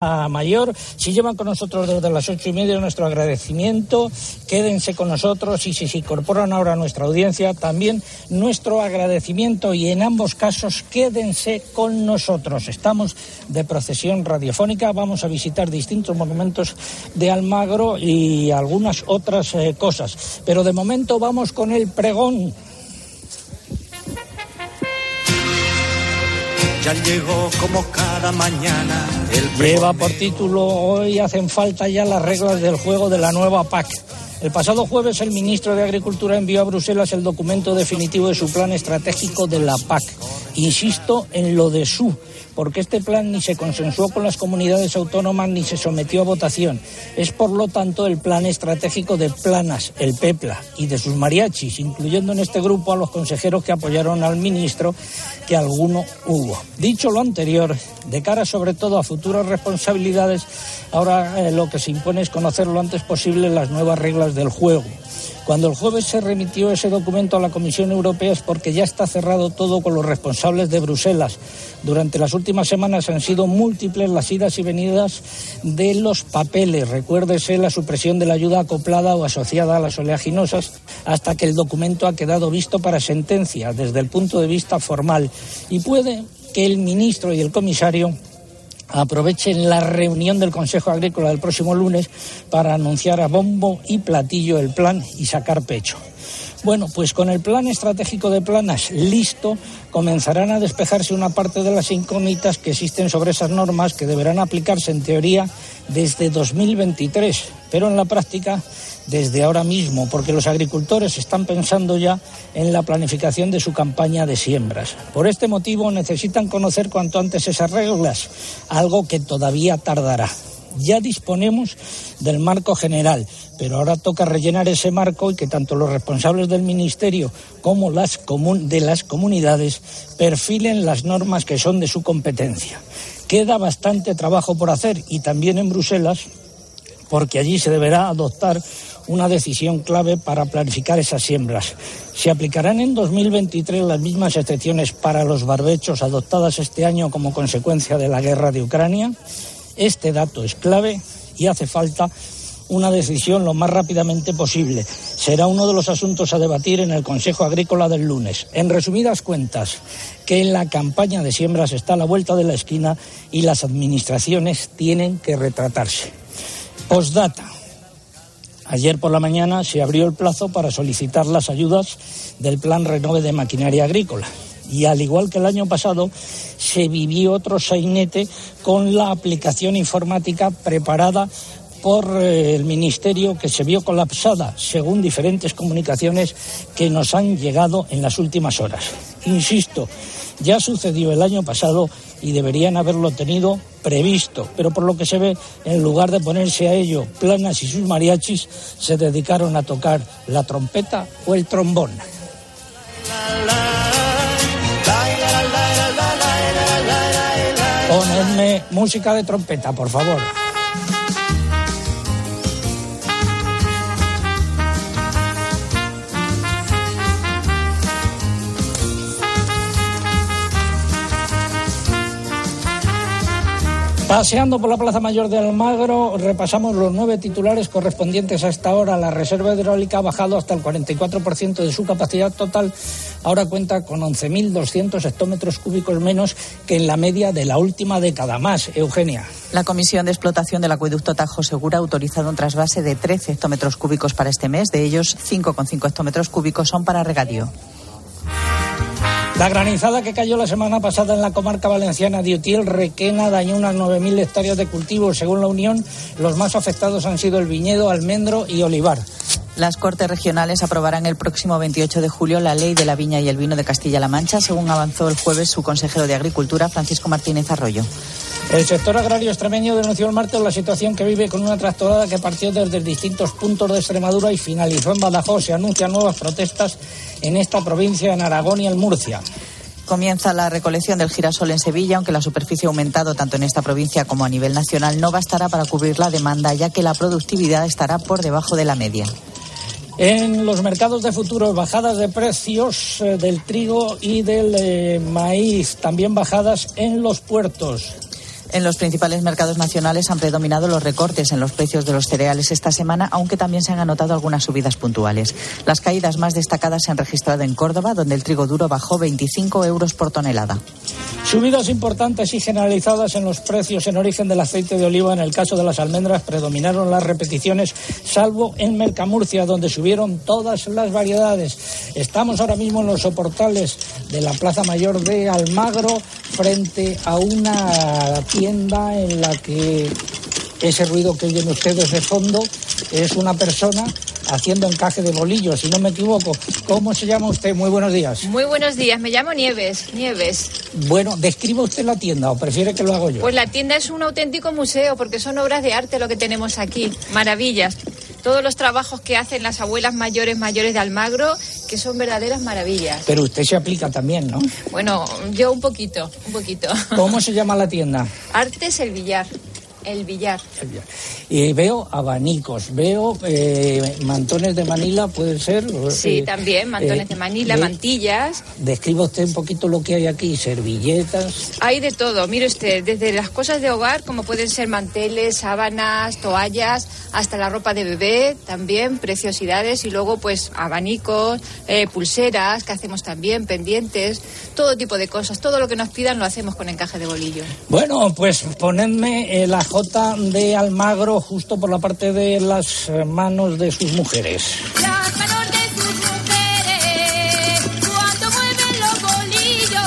mayor. Si llevan con nosotros desde las ocho y media nuestro agradecimiento, quédense con nosotros y si se incorporan ahora a nuestra audiencia, también nuestro agradecimiento y en ambos casos quédense con nosotros. Estamos de procesión radiofónica, vamos a visitar distintos monumentos de Almagro y algunas otras eh, cosas. Pero de momento vamos con el pregón Ya llegó como cada mañana el Lleva por título Hoy hacen falta ya las reglas del juego de la nueva PAC. El pasado jueves el ministro de Agricultura envió a Bruselas el documento definitivo de su plan estratégico de la PAC. Insisto en lo de su porque este plan ni se consensuó con las comunidades autónomas ni se sometió a votación. Es, por lo tanto, el plan estratégico de Planas, el PEPLA, y de sus mariachis, incluyendo en este grupo a los consejeros que apoyaron al ministro, que alguno hubo. Dicho lo anterior, de cara sobre todo a futuras responsabilidades, ahora eh, lo que se impone es conocer lo antes posible las nuevas reglas del juego. Cuando el jueves se remitió ese documento a la Comisión Europea es porque ya está cerrado todo con los responsables de Bruselas. Durante las últimas semanas han sido múltiples las idas y venidas de los papeles. Recuérdese la supresión de la ayuda acoplada o asociada a las oleaginosas hasta que el documento ha quedado visto para sentencia desde el punto de vista formal. Y puede que el ministro y el comisario aprovechen la reunión del Consejo Agrícola del próximo lunes para anunciar a bombo y platillo el plan y sacar pecho. Bueno, pues con el plan estratégico de planas listo, comenzarán a despejarse una parte de las incógnitas que existen sobre esas normas que deberán aplicarse en teoría desde 2023, pero en la práctica desde ahora mismo, porque los agricultores están pensando ya en la planificación de su campaña de siembras. Por este motivo necesitan conocer cuanto antes esas reglas, algo que todavía tardará. Ya disponemos del marco general, pero ahora toca rellenar ese marco y que tanto los responsables del Ministerio como las de las comunidades perfilen las normas que son de su competencia. Queda bastante trabajo por hacer y también en Bruselas, porque allí se deberá adoptar una decisión clave para planificar esas siembras. Se aplicarán en 2023 las mismas excepciones para los barbechos adoptadas este año como consecuencia de la guerra de Ucrania. Este dato es clave y hace falta una decisión lo más rápidamente posible. Será uno de los asuntos a debatir en el Consejo Agrícola del lunes. En resumidas cuentas, que en la campaña de siembras está a la vuelta de la esquina y las administraciones tienen que retratarse. Postdata. Ayer por la mañana se abrió el plazo para solicitar las ayudas del Plan Renove de Maquinaria Agrícola. Y al igual que el año pasado, se vivió otro sainete con la aplicación informática preparada por el Ministerio que se vio colapsada, según diferentes comunicaciones que nos han llegado en las últimas horas. Insisto, ya sucedió el año pasado y deberían haberlo tenido previsto, pero por lo que se ve, en lugar de ponerse a ello, Planas y sus mariachis se dedicaron a tocar la trompeta o el trombón. Ponedme música de trompeta, por favor. Paseando por la Plaza Mayor de Almagro, repasamos los nueve titulares correspondientes a esta hora. La reserva hidráulica ha bajado hasta el 44% de su capacidad total. Ahora cuenta con 11.200 hectómetros cúbicos menos que en la media de la última década. Más, Eugenia. La Comisión de Explotación del Acueducto Tajo Segura ha autorizado un trasvase de 13 hectómetros cúbicos para este mes. De ellos, 5,5 hectómetros cúbicos son para regadío. La granizada que cayó la semana pasada en la comarca valenciana de Utiel, Requena, dañó unas 9.000 hectáreas de cultivos. Según la Unión, los más afectados han sido el viñedo, almendro y olivar. Las Cortes Regionales aprobarán el próximo 28 de julio la ley de la viña y el vino de Castilla-La Mancha, según avanzó el jueves su consejero de Agricultura, Francisco Martínez Arroyo. El sector agrario extremeño denunció el martes la situación que vive con una tractorada que partió desde distintos puntos de Extremadura y finalizó en Badajoz. Se anuncian nuevas protestas en esta provincia, en Aragón y en Murcia. Comienza la recolección del girasol en Sevilla, aunque la superficie ha aumentado tanto en esta provincia como a nivel nacional, no bastará para cubrir la demanda, ya que la productividad estará por debajo de la media. En los mercados de futuros, bajadas de precios eh, del trigo y del eh, maíz, también bajadas en los puertos. En los principales mercados nacionales han predominado los recortes en los precios de los cereales esta semana, aunque también se han anotado algunas subidas puntuales. Las caídas más destacadas se han registrado en Córdoba, donde el trigo duro bajó 25 euros por tonelada. Subidas importantes y generalizadas en los precios en origen del aceite de oliva. En el caso de las almendras predominaron las repeticiones, salvo en Mercamurcia, donde subieron todas las variedades. Estamos ahora mismo en los soportales de la Plaza Mayor de Almagro, frente a una tienda en la que ese ruido que oyen ustedes de fondo es una persona haciendo encaje de bolillos, si no me equivoco. ¿Cómo se llama usted? Muy buenos días. Muy buenos días, me llamo Nieves, Nieves. Bueno, ¿describa usted la tienda o prefiere que lo haga yo? Pues la tienda es un auténtico museo porque son obras de arte lo que tenemos aquí, maravillas. Todos los trabajos que hacen las abuelas mayores mayores de Almagro, que son verdaderas maravillas. Pero usted se aplica también, ¿no? Bueno, yo un poquito, un poquito. ¿Cómo se llama la tienda? Artes El Villar. El billar. Y veo abanicos, veo eh, mantones de Manila, puede ser. Sí, eh, también, mantones eh, de Manila, mantillas. Describa usted un poquito lo que hay aquí, servilletas. Hay de todo, mire usted, desde las cosas de hogar, como pueden ser manteles, sábanas, toallas, hasta la ropa de bebé, también, preciosidades, y luego pues abanicos, pulseras, que hacemos también, pendientes, todo tipo de cosas, todo lo que nos pidan lo hacemos con encaje de bolillo. Bueno, pues ponedme la de Almagro justo por la parte de las eh, manos de sus mujeres. Las manos de sus mujeres, cuando mueven los bolillos,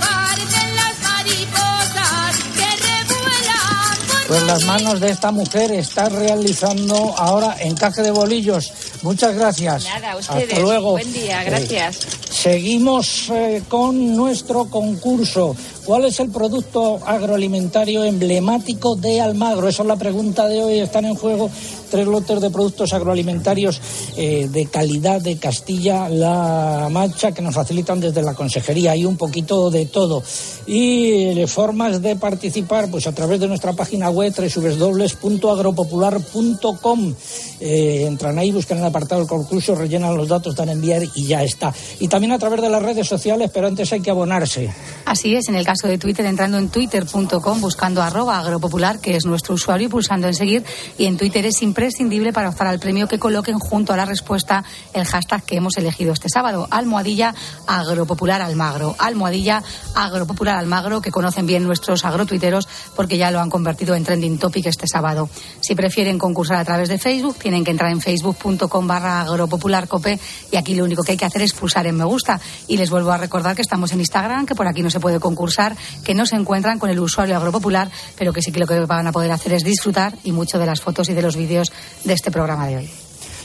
parecen las mariposas que revuelan. Pues las manos de esta mujer está realizando ahora encaje de bolillos. Muchas gracias. Nada, ustedes. Hasta luego. Buen día, gracias. seguimos eh, con nuestro concurso. ¿Cuál es el producto agroalimentario emblemático de Almagro? Esa es la pregunta de hoy. Están en juego tres lotes de productos agroalimentarios eh, de calidad de Castilla-La Mancha que nos facilitan desde la consejería. Hay un poquito de todo. Y eh, formas de participar, pues a través de nuestra página web www.agropopular.com. Eh, entran ahí, buscan el apartado del concurso, rellenan los datos, dan a enviar y ya está. Y también a través de las redes sociales, pero antes hay que abonarse. Así es, en el caso de Twitter, entrando en twitter.com, buscando arroba agropopular, que es nuestro usuario, y pulsando en seguir. Y en Twitter es imprescindible para optar al premio que coloquen junto a la respuesta el hashtag que hemos elegido este sábado, almohadilla agropopular almagro. Almohadilla agropopular almagro, que conocen bien nuestros agrotuiteros porque ya lo han convertido en trending topic este sábado. Si prefieren concursar a través de Facebook, tienen que entrar en facebook.com barra agropopularcope y aquí lo único que hay que hacer es pulsar en me gusta. Y les vuelvo a recordar que estamos en Instagram, que por aquí no se puede concursar que no se encuentran con el usuario agropopular, pero que sí que lo que van a poder hacer es disfrutar y mucho de las fotos y de los vídeos de este programa de hoy.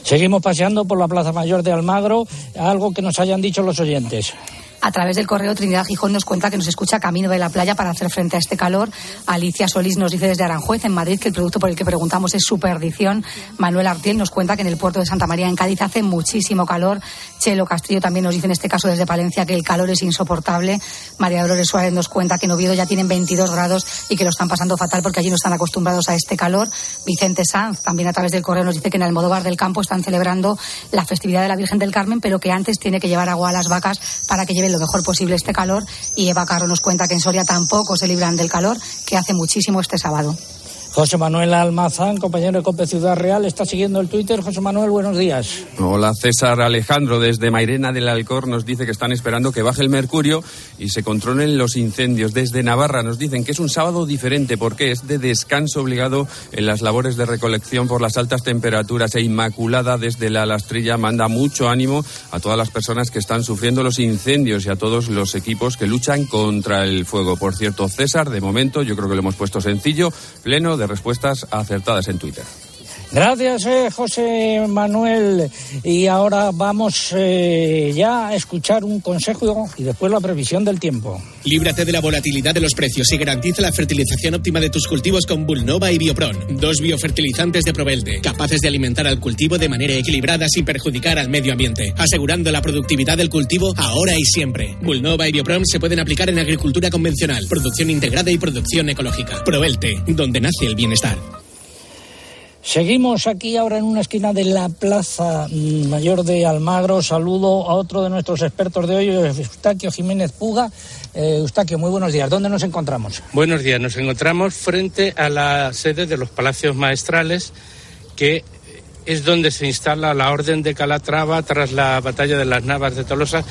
Seguimos paseando por la Plaza Mayor de Almagro, algo que nos hayan dicho los oyentes. A través del correo Trinidad Gijón nos cuenta que nos escucha camino de la playa para hacer frente a este calor. Alicia Solís nos dice desde Aranjuez, en Madrid, que el producto por el que preguntamos es su perdición. Manuel Artiel nos cuenta que en el puerto de Santa María, en Cádiz, hace muchísimo calor. Chelo Castillo también nos dice en este caso desde Palencia que el calor es insoportable. María Dolores Suárez nos cuenta que en Oviedo ya tienen 22 grados y que lo están pasando fatal porque allí no están acostumbrados a este calor. Vicente Sanz también a través del correo nos dice que en Almodóvar del Campo están celebrando la festividad de la Virgen del Carmen, pero que antes tiene que llevar agua a las vacas para que lleven lo mejor posible este calor y Eva Carro nos cuenta que en Soria tampoco se libran del calor, que hace muchísimo este sábado. José Manuel Almazán, compañero de COPE Ciudad Real, está siguiendo el Twitter. José Manuel, buenos días. Hola César Alejandro, desde Mairena del Alcor nos dice que están esperando que baje el mercurio y se controlen los incendios. Desde Navarra nos dicen que es un sábado diferente porque es de descanso obligado en las labores de recolección por las altas temperaturas e Inmaculada desde la Lastrilla manda mucho ánimo a todas las personas que están sufriendo los incendios y a todos los equipos que luchan contra el fuego. Por cierto, César, de momento yo creo que lo hemos puesto sencillo, pleno de respuestas acertadas en Twitter. Gracias, eh, José Manuel. Y ahora vamos eh, ya a escuchar un consejo y después la previsión del tiempo. Líbrate de la volatilidad de los precios y garantiza la fertilización óptima de tus cultivos con Bulnova y Biopron, dos biofertilizantes de Provelde, capaces de alimentar al cultivo de manera equilibrada sin perjudicar al medio ambiente, asegurando la productividad del cultivo ahora y siempre. Bulnova y Biopron se pueden aplicar en agricultura convencional, producción integrada y producción ecológica. Provelte, donde nace el bienestar. Seguimos aquí ahora en una esquina de la Plaza Mayor de Almagro. Saludo a otro de nuestros expertos de hoy, Eustaquio Jiménez Puga. Eh, Eustaquio, muy buenos días. ¿Dónde nos encontramos? Buenos días. Nos encontramos frente a la sede de los Palacios Maestrales, que es donde se instala la Orden de Calatrava tras la batalla de las Navas de Tolosa.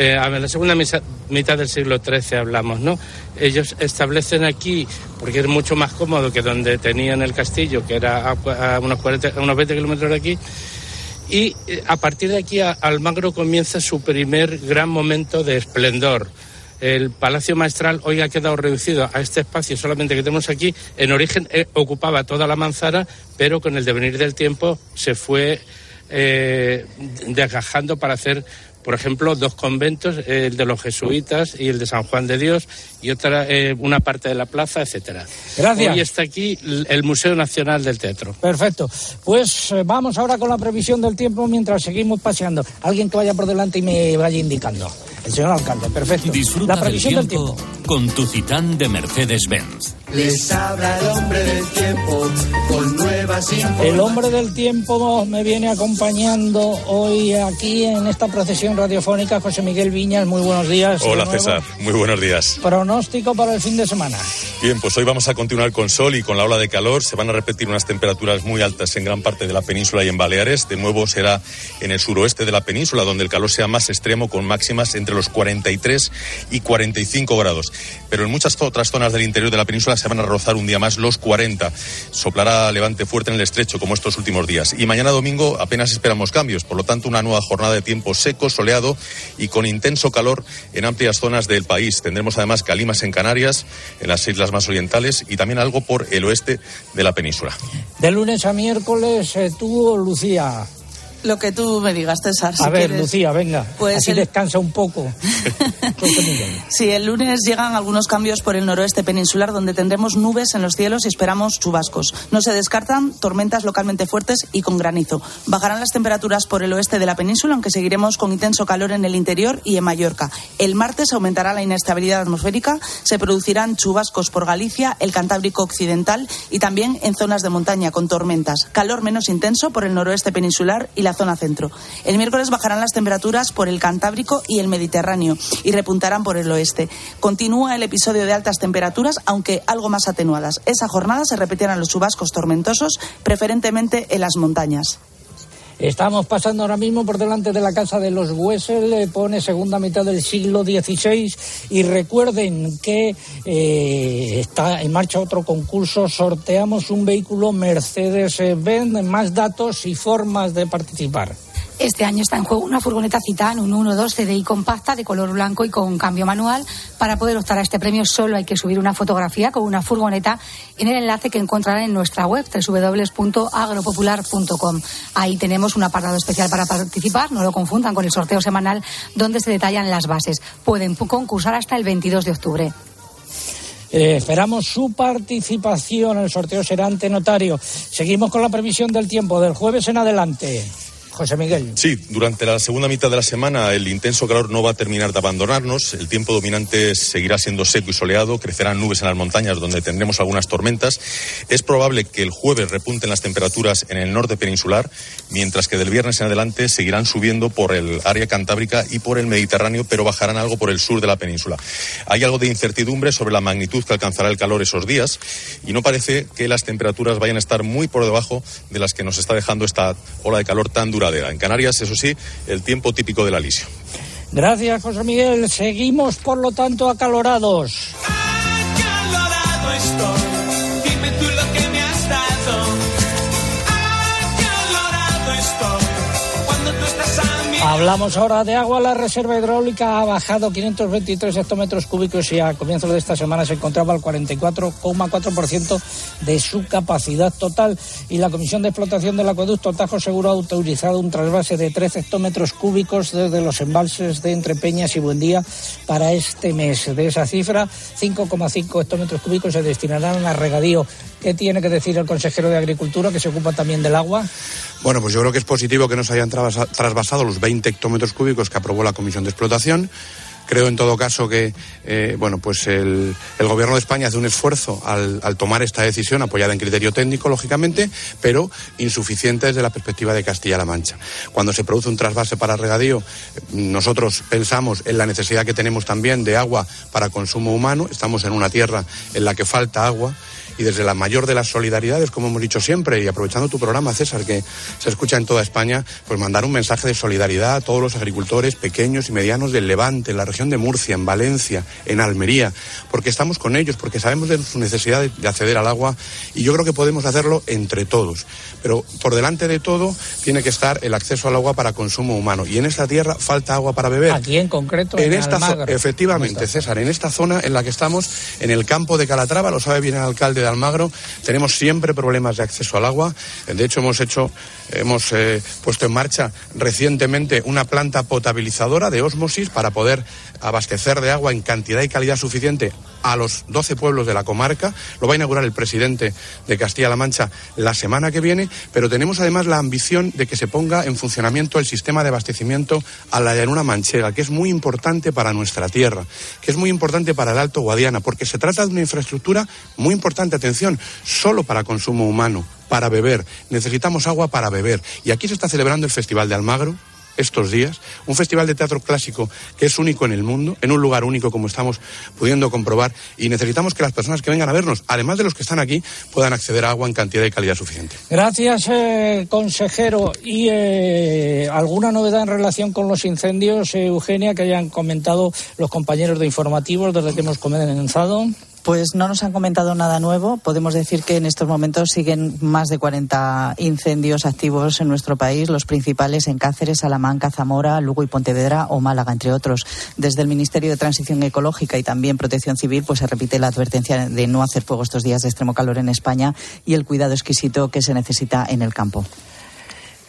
Eh, a la segunda mitad del siglo XIII hablamos, ¿no? Ellos establecen aquí, porque es mucho más cómodo que donde tenían el castillo, que era a, unos, 40, a unos 20 kilómetros de aquí, y eh, a partir de aquí Almagro comienza su primer gran momento de esplendor. El Palacio Maestral hoy ha quedado reducido a este espacio solamente que tenemos aquí. En origen eh, ocupaba toda la manzana, pero con el devenir del tiempo se fue eh, desgajando para hacer, por ejemplo, dos conventos, el de los jesuitas y el de San Juan de Dios, y otra, eh, una parte de la plaza, etcétera. Gracias. Hoy está aquí el Museo Nacional del Teatro. Perfecto. Pues eh, vamos ahora con la previsión del tiempo mientras seguimos paseando. Alguien que vaya por delante y me vaya indicando. El señor alcalde, perfecto. Disfruta la previsión del del tiempo. tiempo con tu Citán de Mercedes-Benz. Les habla el hombre del tiempo con nuevas informaciones. El hombre del tiempo me viene acompañando hoy aquí en esta procesión radiofónica, José Miguel Viñas. Muy buenos días. Hola. César, muy buenos días. Pronóstico para el fin de semana. Bien, pues hoy vamos a continuar con sol y con la ola de calor. Se van a repetir unas temperaturas muy altas en gran parte de la península y en Baleares. De nuevo será en el suroeste de la península donde el calor sea más extremo con máximas entre los 43 y 45 grados. Pero en muchas otras zonas del interior de la península se van a rozar un día más los 40. Soplará levante fuerte en el estrecho como estos últimos días. Y mañana domingo apenas esperamos cambios. Por lo tanto, una nueva jornada de tiempo seco, soleado y con intenso calor en amplias zonas del país. Tendremos además calimas en Canarias, en las islas más orientales y también algo por el oeste de la península. De lunes a miércoles, eh, tú, Lucía. Lo que tú me digas, César. si a ver, quieres. Lucía, venga. Pues Así el- descansa un poco. Sí, el lunes llegan algunos cambios por el noroeste peninsular donde tendremos nubes en los cielos y esperamos chubascos. No se descartan tormentas localmente fuertes y con granizo. Bajarán las temperaturas por el oeste de la península, aunque seguiremos con intenso calor en el interior y en Mallorca. El martes aumentará la inestabilidad atmosférica, se producirán chubascos por Galicia, el Cantábrico occidental y también en zonas de montaña con tormentas. Calor menos intenso por el noroeste peninsular y la zona centro. El miércoles bajarán las temperaturas por el Cantábrico y el Mediterráneo y repuntarán por el oeste. Continúa el episodio de altas temperaturas, aunque algo más atenuadas. Esa jornada se repetirán los chubascos tormentosos, preferentemente en las montañas. Estamos pasando ahora mismo por delante de la casa de los Wessel, pone segunda mitad del siglo XVI y recuerden que eh, está en marcha otro concurso, sorteamos un vehículo Mercedes-Benz, más datos y formas de participar. Este año está en juego una furgoneta Citan, un 1.2 CDI compacta de color blanco y con cambio manual. Para poder optar a este premio solo hay que subir una fotografía con una furgoneta en el enlace que encontrarán en nuestra web www.agropopular.com. Ahí tenemos un apartado especial para participar, no lo confundan con el sorteo semanal donde se detallan las bases. Pueden concursar hasta el 22 de octubre. Eh, esperamos su participación. El sorteo será ante notario. Seguimos con la previsión del tiempo del jueves en adelante. José Miguel. Sí, durante la segunda mitad de la semana el intenso calor no va a terminar de abandonarnos. El tiempo dominante seguirá siendo seco y soleado. Crecerán nubes en las montañas donde tendremos algunas tormentas. Es probable que el jueves repunten las temperaturas en el norte peninsular, mientras que del viernes en adelante seguirán subiendo por el área cantábrica y por el Mediterráneo, pero bajarán algo por el sur de la península. Hay algo de incertidumbre sobre la magnitud que alcanzará el calor esos días y no parece que las temperaturas vayan a estar muy por debajo de las que nos está dejando esta ola de calor tan duradera. En Canarias, eso sí, el tiempo típico del alisio. Gracias, José Miguel. Seguimos, por lo tanto, acalorados. Acalorado estoy, Hablamos ahora de agua. La reserva hidráulica ha bajado 523 hectómetros cúbicos y a comienzos de esta semana se encontraba al 44,4% de su capacidad total. Y la Comisión de Explotación del Acueducto Tajo Seguro ha autorizado un trasvase de 13 hectómetros cúbicos desde los embalses de Entrepeñas y Buendía para este mes. De esa cifra, 5,5 hectómetros cúbicos se destinarán a regadío. ¿Qué tiene que decir el consejero de Agricultura, que se ocupa también del agua? Bueno, pues yo creo que es positivo que no se hayan trasvasado los 20 hectómetros cúbicos que aprobó la Comisión de Explotación. Creo en todo caso que eh, bueno, pues el, el, Gobierno de España hace un esfuerzo al, al, tomar esta decisión, apoyada en criterio técnico, lógicamente, pero insuficiente desde la perspectiva de Castilla-La Mancha. Cuando se produce un trasvase para regadío, nosotros pensamos en la necesidad que tenemos también de agua para consumo humano. Estamos en una tierra en la que falta agua y desde la mayor de las solidaridades, como hemos dicho siempre, y aprovechando tu programa, César, que se escucha en toda España, pues mandar un mensaje de solidaridad a todos los agricultores pequeños y medianos del Levante, en la región de Murcia, en Valencia, en Almería, porque estamos con ellos, porque sabemos de su necesidad de, de acceder al agua y yo creo que podemos hacerlo entre todos. Pero por delante de todo tiene que estar el acceso al agua para consumo humano. Y en esta tierra falta agua para beber. Aquí en concreto. En, en esta efectivamente, César, en esta zona en la que estamos, en el campo de Calatrava, lo sabe bien el alcalde de Almagro, tenemos siempre problemas de acceso al agua. De hecho, hemos hecho, hemos eh, puesto en marcha recientemente una planta potabilizadora de ósmosis para poder abastecer de agua en cantidad y calidad suficiente a los 12 pueblos de la comarca. Lo va a inaugurar el presidente de Castilla-La Mancha la semana que viene, pero tenemos además la ambición de que se ponga en funcionamiento el sistema de abastecimiento a la llanura manchega, que es muy importante para nuestra tierra, que es muy importante para el Alto Guadiana, porque se trata de una infraestructura muy importante, atención, solo para consumo humano, para beber. Necesitamos agua para beber. Y aquí se está celebrando el Festival de Almagro, estos días, un festival de teatro clásico que es único en el mundo, en un lugar único como estamos pudiendo comprobar, y necesitamos que las personas que vengan a vernos, además de los que están aquí, puedan acceder a agua en cantidad y calidad suficiente. Gracias, eh, consejero. ¿Y eh, alguna novedad en relación con los incendios, eh, Eugenia, que hayan comentado los compañeros de informativos desde que hemos comenzado? Pues no nos han comentado nada nuevo. Podemos decir que en estos momentos siguen más de 40 incendios activos en nuestro país, los principales en Cáceres, Salamanca, Zamora, Lugo y Pontevedra o Málaga, entre otros. Desde el Ministerio de Transición Ecológica y también Protección Civil, pues se repite la advertencia de no hacer fuego estos días de extremo calor en España y el cuidado exquisito que se necesita en el campo.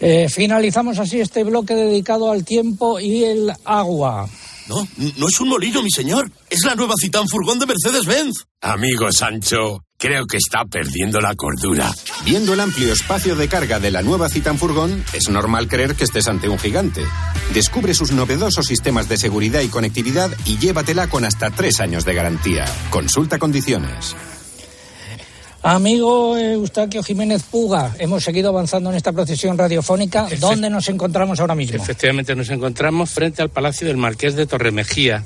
Eh, finalizamos así este bloque dedicado al tiempo y el agua. No, no es un molino, mi señor. Es la nueva Citán Furgón de Mercedes-Benz. Amigo Sancho, creo que está perdiendo la cordura. Viendo el amplio espacio de carga de la nueva Citan Furgón, es normal creer que estés ante un gigante. Descubre sus novedosos sistemas de seguridad y conectividad y llévatela con hasta tres años de garantía. Consulta condiciones. Amigo Eustaquio Jiménez Puga, hemos seguido avanzando en esta procesión radiofónica. ¿Dónde nos encontramos ahora mismo? Efectivamente, nos encontramos frente al Palacio del Marqués de Torremejía,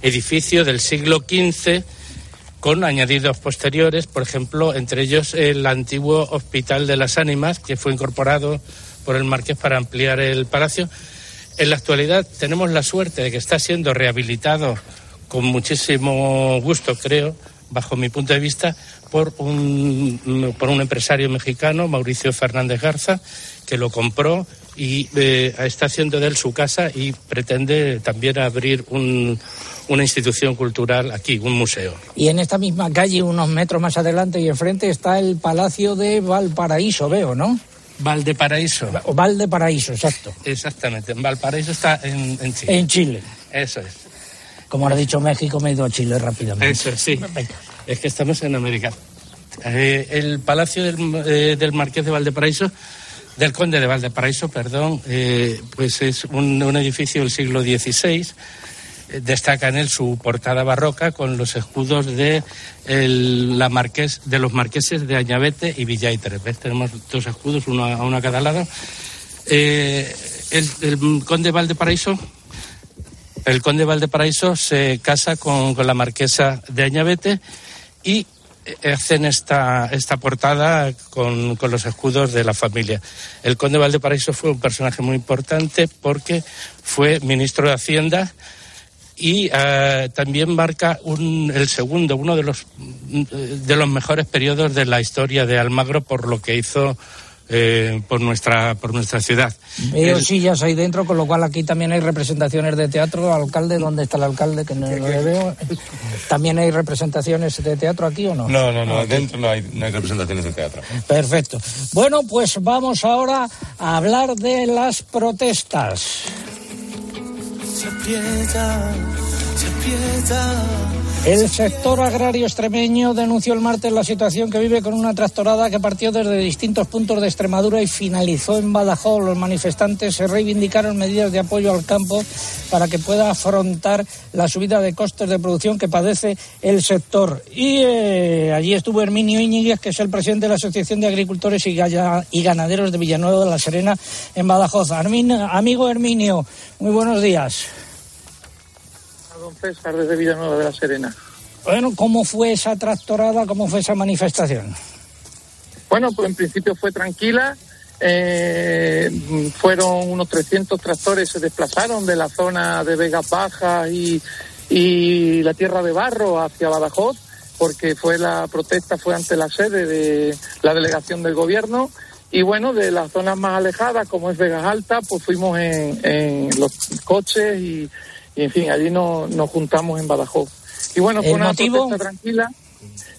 edificio del siglo XV con añadidos posteriores, por ejemplo, entre ellos el antiguo Hospital de las Ánimas, que fue incorporado por el Marqués para ampliar el palacio. En la actualidad tenemos la suerte de que está siendo rehabilitado con muchísimo gusto, creo, bajo mi punto de vista, por un, por un empresario mexicano, Mauricio Fernández Garza, que lo compró y eh, está haciendo de él su casa y pretende también abrir un, una institución cultural aquí, un museo. Y en esta misma calle, unos metros más adelante y enfrente, está el Palacio de Valparaíso, veo, ¿no? Valparaíso. O Valparaíso, exacto. Exactamente. Valparaíso está en, en Chile. En Chile. Eso es. Como ha dicho México, me he ido a Chile rápidamente. Eso sí. Venga. Es que estamos en América. Eh, el Palacio del, eh, del, Marqués de Valparaíso, del Conde de Valparaíso, perdón, eh, pues es un, un, edificio del siglo XVI. Destaca en él su portada barroca con los escudos de, el, la marqués, de los marqueses de Añabete y Villaitre. ¿Ves? Tenemos dos escudos, uno a, uno a cada lado. el, el Conde de Valparaíso el conde Valdeparaiso se casa con, con, la marquesa de Añabete y hacen esta, esta portada con, con, los escudos de la familia. El conde Valdeparaiso fue un personaje muy importante porque fue ministro de Hacienda y uh, también marca un, el segundo, uno de los, de los mejores periodos de la historia de Almagro por lo que hizo eh, por nuestra por nuestra ciudad. El... sillas ahí dentro, con lo cual aquí también hay representaciones de teatro. Alcalde, ¿dónde está el alcalde? Que no lo veo. ¿También hay representaciones de teatro aquí o no? No, no, no, dentro no hay, no hay representaciones de teatro. Perfecto. Bueno, pues vamos ahora a hablar de las protestas. Se aprieta, se aprieta El sector agrario extremeño denunció el martes la situación que vive con una tractorada que partió desde distintos puntos de Extremadura y finalizó en Badajoz. Los manifestantes se reivindicaron medidas de apoyo al campo para que pueda afrontar la subida de costes de producción que padece el sector. Y eh, allí estuvo Herminio Íñiguez, que es el presidente de la Asociación de Agricultores y, y Ganaderos de Villanueva de la Serena en Badajoz. Armin- amigo Herminio, muy buenos días. César desde Villanueva de la Serena. Bueno, ¿cómo fue esa tractorada? ¿Cómo fue esa manifestación? Bueno, pues en principio fue tranquila. eh, fueron unos 300 tractores, se desplazaron de la zona de Vegas Bajas y, y la Tierra de Barro hacia Badajoz, porque fue la protesta, fue ante la sede de la delegación del gobierno. Y bueno, de las zonas más alejadas, como es Vegas Alta, pues fuimos en, en los coches y, y, en fin, allí nos, nos juntamos en Badajoz. Y bueno, fue ¿El una motivo? tranquila.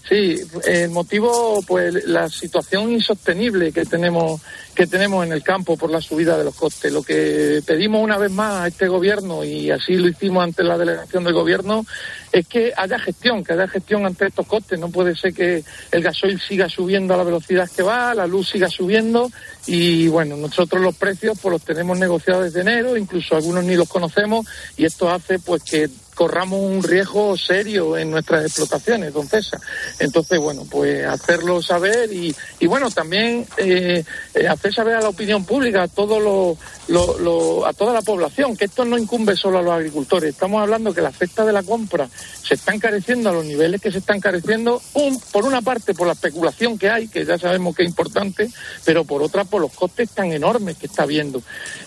Sí, el motivo, pues la situación insostenible que tenemos que tenemos en el campo por la subida de los costes. Lo que pedimos una vez más a este gobierno y así lo hicimos ante la delegación del gobierno es que haya gestión, que haya gestión ante estos costes. No puede ser que el gasoil siga subiendo a la velocidad que va, la luz siga subiendo y bueno, nosotros los precios pues los tenemos negociados desde enero, incluso algunos ni los conocemos y esto hace pues que corramos un riesgo serio en nuestras explotaciones, don César. Entonces, bueno, pues hacerlo saber y, y bueno, también eh, eh, hacer saber a la opinión pública, a todo lo, lo- a toda la población, que esto no incumbe solo a los agricultores. Estamos hablando que las cestas de la compra se están careciendo a los niveles que se están careciendo, un, por una parte por la especulación que hay, que ya sabemos que es importante, pero por otra por los costes tan enormes que está habiendo.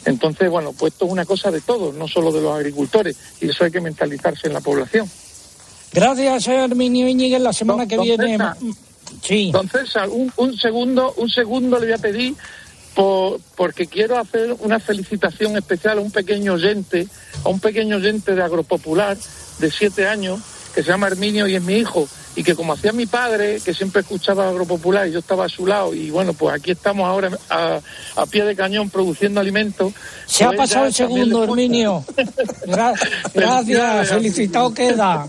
Entonces, bueno, pues esto es una cosa de todos, no solo de los agricultores, y eso hay que en la población. Gracias, Herminio Íñiguez. La semana que don viene. César. Sí. Don César, un, un segundo, un segundo le voy a pedir por- porque quiero hacer una felicitación especial a un pequeño oyente, a un pequeño oyente de Agropopular de siete años que se llama Herminio y es mi hijo y que como hacía mi padre que siempre escuchaba Agropopular y yo estaba a su lado y bueno pues aquí estamos ahora a, a pie de cañón produciendo alimentos. Se ha Pues pasado el segundo. Herminio. Gra- gracias, felicitado queda.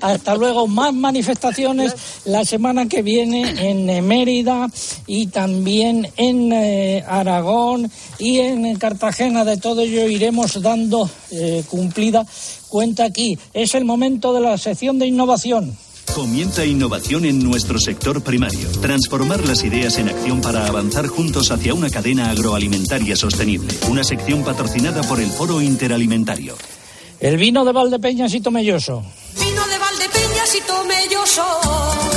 Hasta- luego. Más manifestaciones la semana que viene en Mérida y también en eh, Aragón y en Cartagena. De todo ello iremos dando eh, cumplida cuenta aquí. Es el momento de la sección de innovación. Comienza innovación en nuestro sector primario. Transformar las ideas en acción para avanzar juntos hacia una cadena agroalimentaria sostenible. Una sección patrocinada por el Foro Interalimentario. El vino de Valdepeñas y Tomelloso. Vino de Valdepeñas y Tomelloso.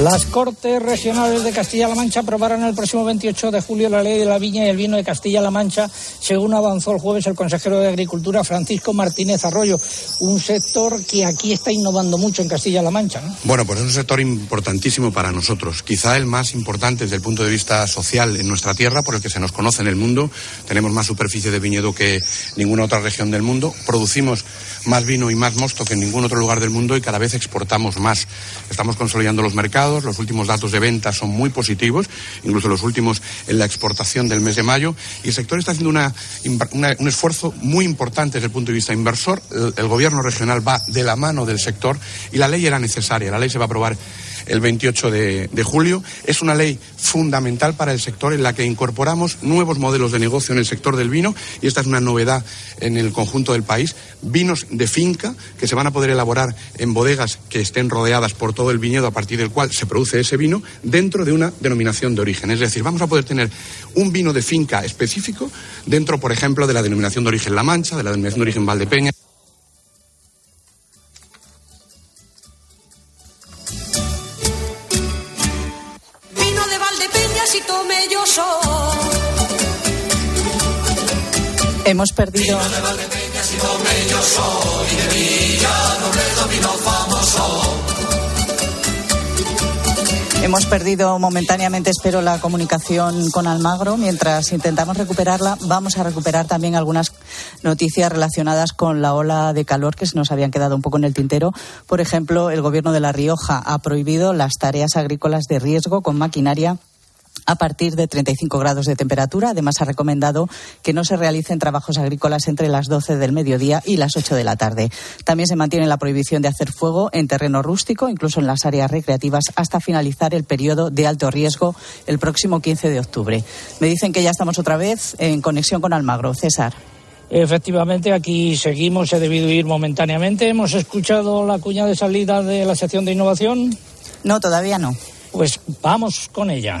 Las Cortes Regionales de Castilla-La Mancha aprobarán el próximo 28 de julio la ley de la viña y el vino de Castilla-La Mancha, según avanzó el jueves el consejero de Agricultura Francisco Martínez Arroyo. Un sector que aquí está innovando mucho en Castilla-La Mancha. ¿no? Bueno, pues es un sector importantísimo para nosotros, quizá el más importante desde el punto de vista social en nuestra tierra, por el que se nos conoce en el mundo. Tenemos más superficie de viñedo que ninguna otra región del mundo, producimos más vino y más mosto que en ningún otro lugar del mundo y cada vez exportamos más. Estamos consolidando los mercados, los últimos datos de ventas son muy positivos, incluso los últimos en la exportación del mes de mayo, y el sector está haciendo una- un esfuerzo muy importante desde el punto de vista inversor. El, el gobierno regional va de la mano del sector y la ley era necesaria. La ley se va a aprobar el 28 de, de julio. Es una ley fundamental para el sector en la que incorporamos nuevos modelos de negocio en el sector del vino y esta es una novedad en el conjunto del país. Vinos de finca que se van a poder elaborar en bodegas que estén rodeadas por todo el viñedo a partir del cual se produce ese vino dentro de una denominación de origen. Es decir, vamos a poder tener un vino de finca específico dentro, por ejemplo, de la denominación de origen La Mancha, de la denominación de origen Valdepeña. Hemos perdido. Hemos perdido momentáneamente, espero, la comunicación con Almagro. Mientras intentamos recuperarla, vamos a recuperar también algunas noticias relacionadas con la ola de calor que se nos habían quedado un poco en el tintero. Por ejemplo, el Gobierno de La Rioja ha prohibido las tareas agrícolas de riesgo con maquinaria a partir de 35 grados de temperatura. Además, ha recomendado que no se realicen trabajos agrícolas entre las 12 del mediodía y las 8 de la tarde. También se mantiene la prohibición de hacer fuego en terreno rústico, incluso en las áreas recreativas, hasta finalizar el periodo de alto riesgo el próximo 15 de octubre. Me dicen que ya estamos otra vez en conexión con Almagro. César. Efectivamente, aquí seguimos, he debido ir momentáneamente. Hemos escuchado la cuña de salida de la sección de innovación. No, todavía no. Pues vamos con ella.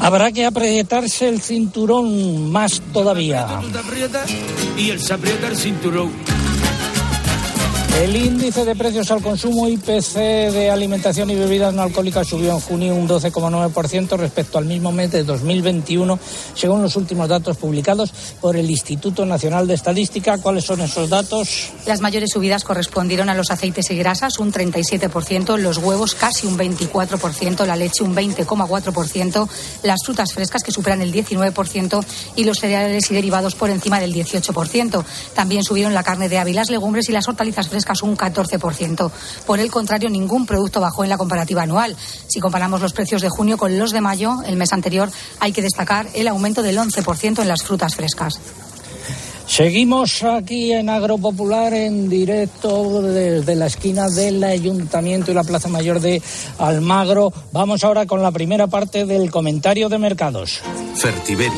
Habrá que apretarse el cinturón más todavía. Y él se aprieta el cinturón. El índice de precios al consumo IPC de alimentación y bebidas no alcohólicas subió en junio un 12,9% respecto al mismo mes de 2021, según los últimos datos publicados por el Instituto Nacional de Estadística. ¿Cuáles son esos datos? Las mayores subidas correspondieron a los aceites y grasas, un 37%, los huevos casi un 24%, la leche un 20,4%, las frutas frescas que superan el 19% y los cereales y derivados por encima del 18%. También subieron la carne de ave las legumbres y las hortalizas frescas un 14%. Por el contrario, ningún producto bajó en la comparativa anual. Si comparamos los precios de junio con los de mayo, el mes anterior, hay que destacar el aumento del 11% en las frutas frescas. Seguimos aquí en Agropopular en directo desde la esquina del Ayuntamiento y la Plaza Mayor de Almagro. Vamos ahora con la primera parte del comentario de mercados. Fertiberia,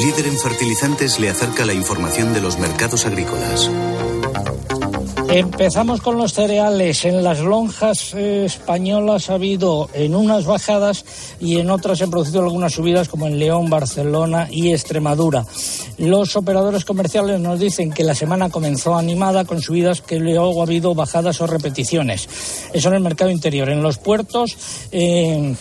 líder en fertilizantes, le acerca la información de los mercados agrícolas. Empezamos con los cereales. En las lonjas eh, españolas ha habido en unas bajadas y en otras se han producido algunas subidas como en León, Barcelona y Extremadura. Los operadores comerciales nos dicen que la semana comenzó animada con subidas que luego ha habido bajadas o repeticiones. Eso en el mercado interior. En los puertos. eh,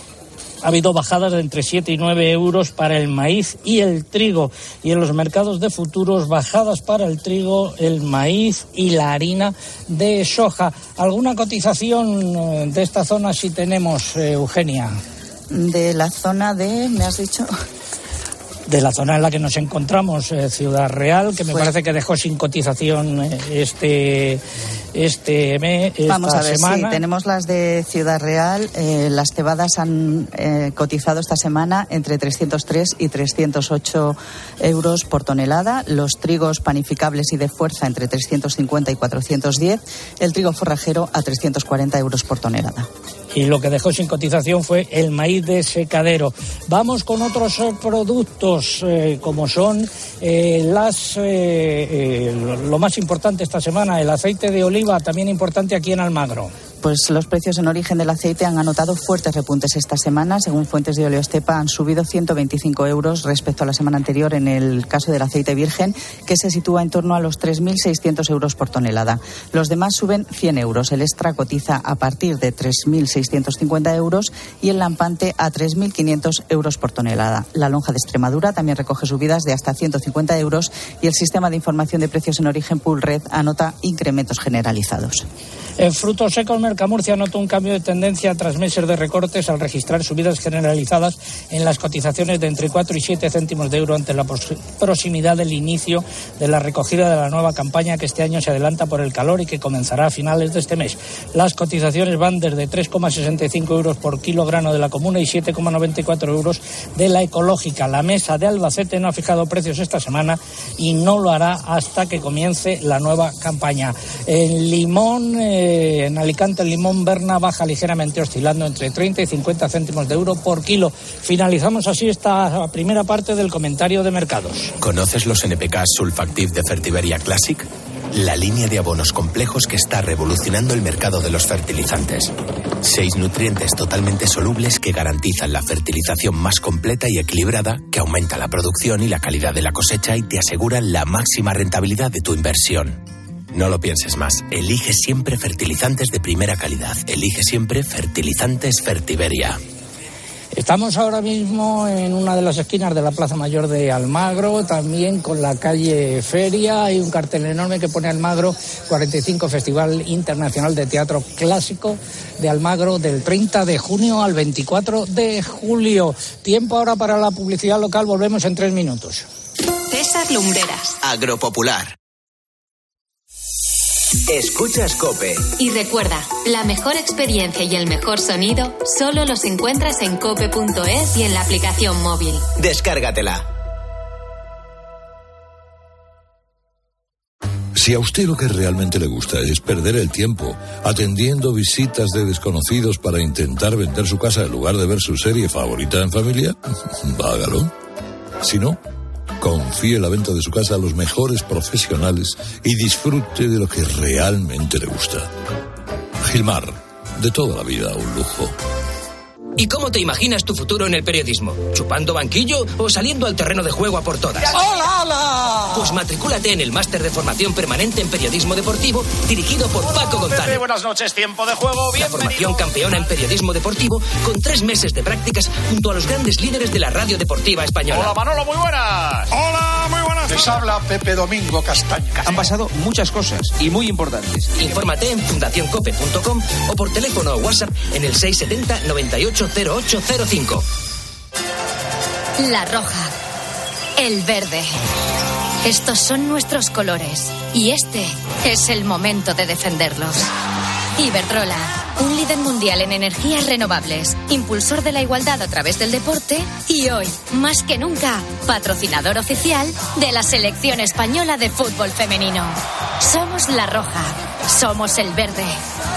ha habido bajadas de entre 7 y 9 euros para el maíz y el trigo. Y en los mercados de futuros, bajadas para el trigo, el maíz y la harina de soja. ¿Alguna cotización eh, de esta zona si tenemos, eh, Eugenia? De la zona de, me has dicho, De la zona en la que nos encontramos, eh, Ciudad Real, que me Pues- parece que dejó sin cotización eh, este, este mes, esta Vamos a ver, semana. sí, tenemos las de Ciudad Real. eh, las cebadas han eh, cotizado esta semana entre 303 y 308 euros por tonelada. Los trigos panificables y de fuerza entre 350 y 410. El trigo forrajero a 340 euros por tonelada. Y lo que dejó sin cotización fue el maíz de secadero. Vamos con otros eh, productos eh, como son eh, las eh, lo más importante esta semana, el aceite de oliva, también importante aquí en Almagro. Pues los precios en origen del aceite han anotado fuertes repuntes esta semana. Según fuentes de Oleostepa, han subido 125 euros respecto a la semana anterior en el caso del aceite virgen, que se sitúa en torno a los 3.600 euros por tonelada. Los demás suben 100 euros. El extra cotiza a partir de 3.650 euros y el lampante a 3.500 euros por tonelada. La lonja de Extremadura también recoge subidas de hasta 150 euros y el sistema de información de precios en origen Poolred anota incrementos generalizados. En frutos secos, Mercamurcia notó un cambio de tendencia tras meses de recortes al registrar subidas generalizadas en las cotizaciones de entre 4 y 7 céntimos de euro ante la proximidad del inicio de la recogida de la nueva campaña que este año se adelanta por el calor y que comenzará a finales de este mes. Las cotizaciones van desde 3,65 euros por kilogramo de la comuna y 7,94 euros de la ecológica. La mesa de Albacete no ha fijado precios esta semana y no lo hará hasta que comience la nueva campaña. En limón, eh, en Alicante, el limón Berna baja ligeramente oscilando entre 30 y 50 céntimos de euro por kilo. Finalizamos así esta primera parte del comentario de mercados. ¿Conoces los NPK Sulfactive de Fertiberia Classic? La línea de abonos complejos que está revolucionando el mercado de los fertilizantes. Seis nutrientes totalmente solubles que garantizan la fertilización más completa y equilibrada, que aumenta la producción y la calidad de la cosecha y te aseguran la máxima rentabilidad de tu inversión. No lo pienses más. Elige siempre fertilizantes de primera calidad. Elige siempre fertilizantes Fertiberia. Estamos ahora mismo en una de las esquinas de la Plaza Mayor de Almagro, también con la calle Feria. Hay un cartel enorme que pone Almagro 45 Festival Internacional de Teatro Clásico de Almagro del 30 de junio al 24 de julio. Tiempo ahora para la publicidad local. Volvemos en tres minutos. César Lumbreras. Agropopular. Escuchas Cope. Y recuerda, la mejor experiencia y el mejor sonido solo los encuentras en cope.es y en la aplicación móvil. Descárgatela. Si a usted lo que realmente le gusta es perder el tiempo atendiendo visitas de desconocidos para intentar vender su casa en lugar de ver su serie favorita en familia, hágalo. Si no, confíe la venta de su casa a los mejores profesionales y disfrute de lo que realmente le gusta. Gilmar, de toda la vida un lujo. ¿Y cómo te imaginas tu futuro en el periodismo? ¿Chupando banquillo o saliendo al terreno de juego a por todas? ¡Hola, hola! Pues matricúlate en el máster de formación permanente en periodismo deportivo dirigido por Paco González. Pepe, buenas noches, tiempo de juego, La formación campeona en periodismo deportivo con tres meses de prácticas junto a los grandes líderes de la radio deportiva española. Hola, Manolo, muy buenas. Hola, muy buenas. Les habla Pepe Domingo Castaña. Han pasado muchas cosas y muy importantes. Infórmate en fundacioncope.com o por teléfono o WhatsApp en el 670 980805. La roja. El verde. Estos son nuestros colores. Y este es el momento de defenderlos. Iberdrola, un líder mundial en energías renovables, impulsor de la igualdad a través del deporte y hoy, más que nunca, patrocinador oficial de la selección española de fútbol femenino. Somos la roja, somos el verde.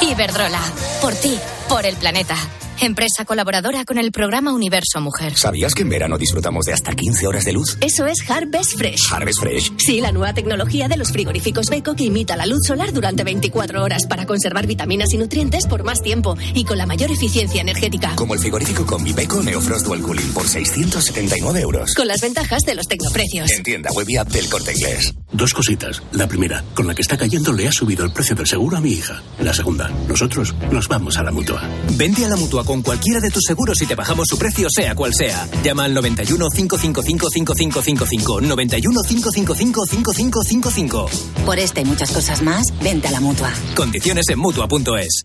Iberdrola, por ti, por el planeta. Empresa colaboradora con el programa Universo Mujer. ¿Sabías que en verano disfrutamos de hasta 15 horas de luz? Eso es Harvest Fresh. Harvest Fresh. Sí, la nueva tecnología de los frigoríficos Beko que imita la luz solar durante 24 horas para conservar vitaminas y nutrientes por más tiempo y con la mayor eficiencia energética. Como el frigorífico Combi Beko Neofrost Dual Cooling por 679 euros. Con las ventajas de los tecnoprecios. En tienda web y app del Corte Inglés. Dos cositas. La primera, con la que está cayendo le ha subido el precio del seguro a mi hija. La segunda, nosotros nos vamos a la mutua. Vente a la mutua con cualquiera de tus seguros y te bajamos su precio, sea cual sea. Llama al 91 555 5555. 91 555 5555. Por esta y muchas cosas más, vente a la mutua. Condiciones en mutua.es.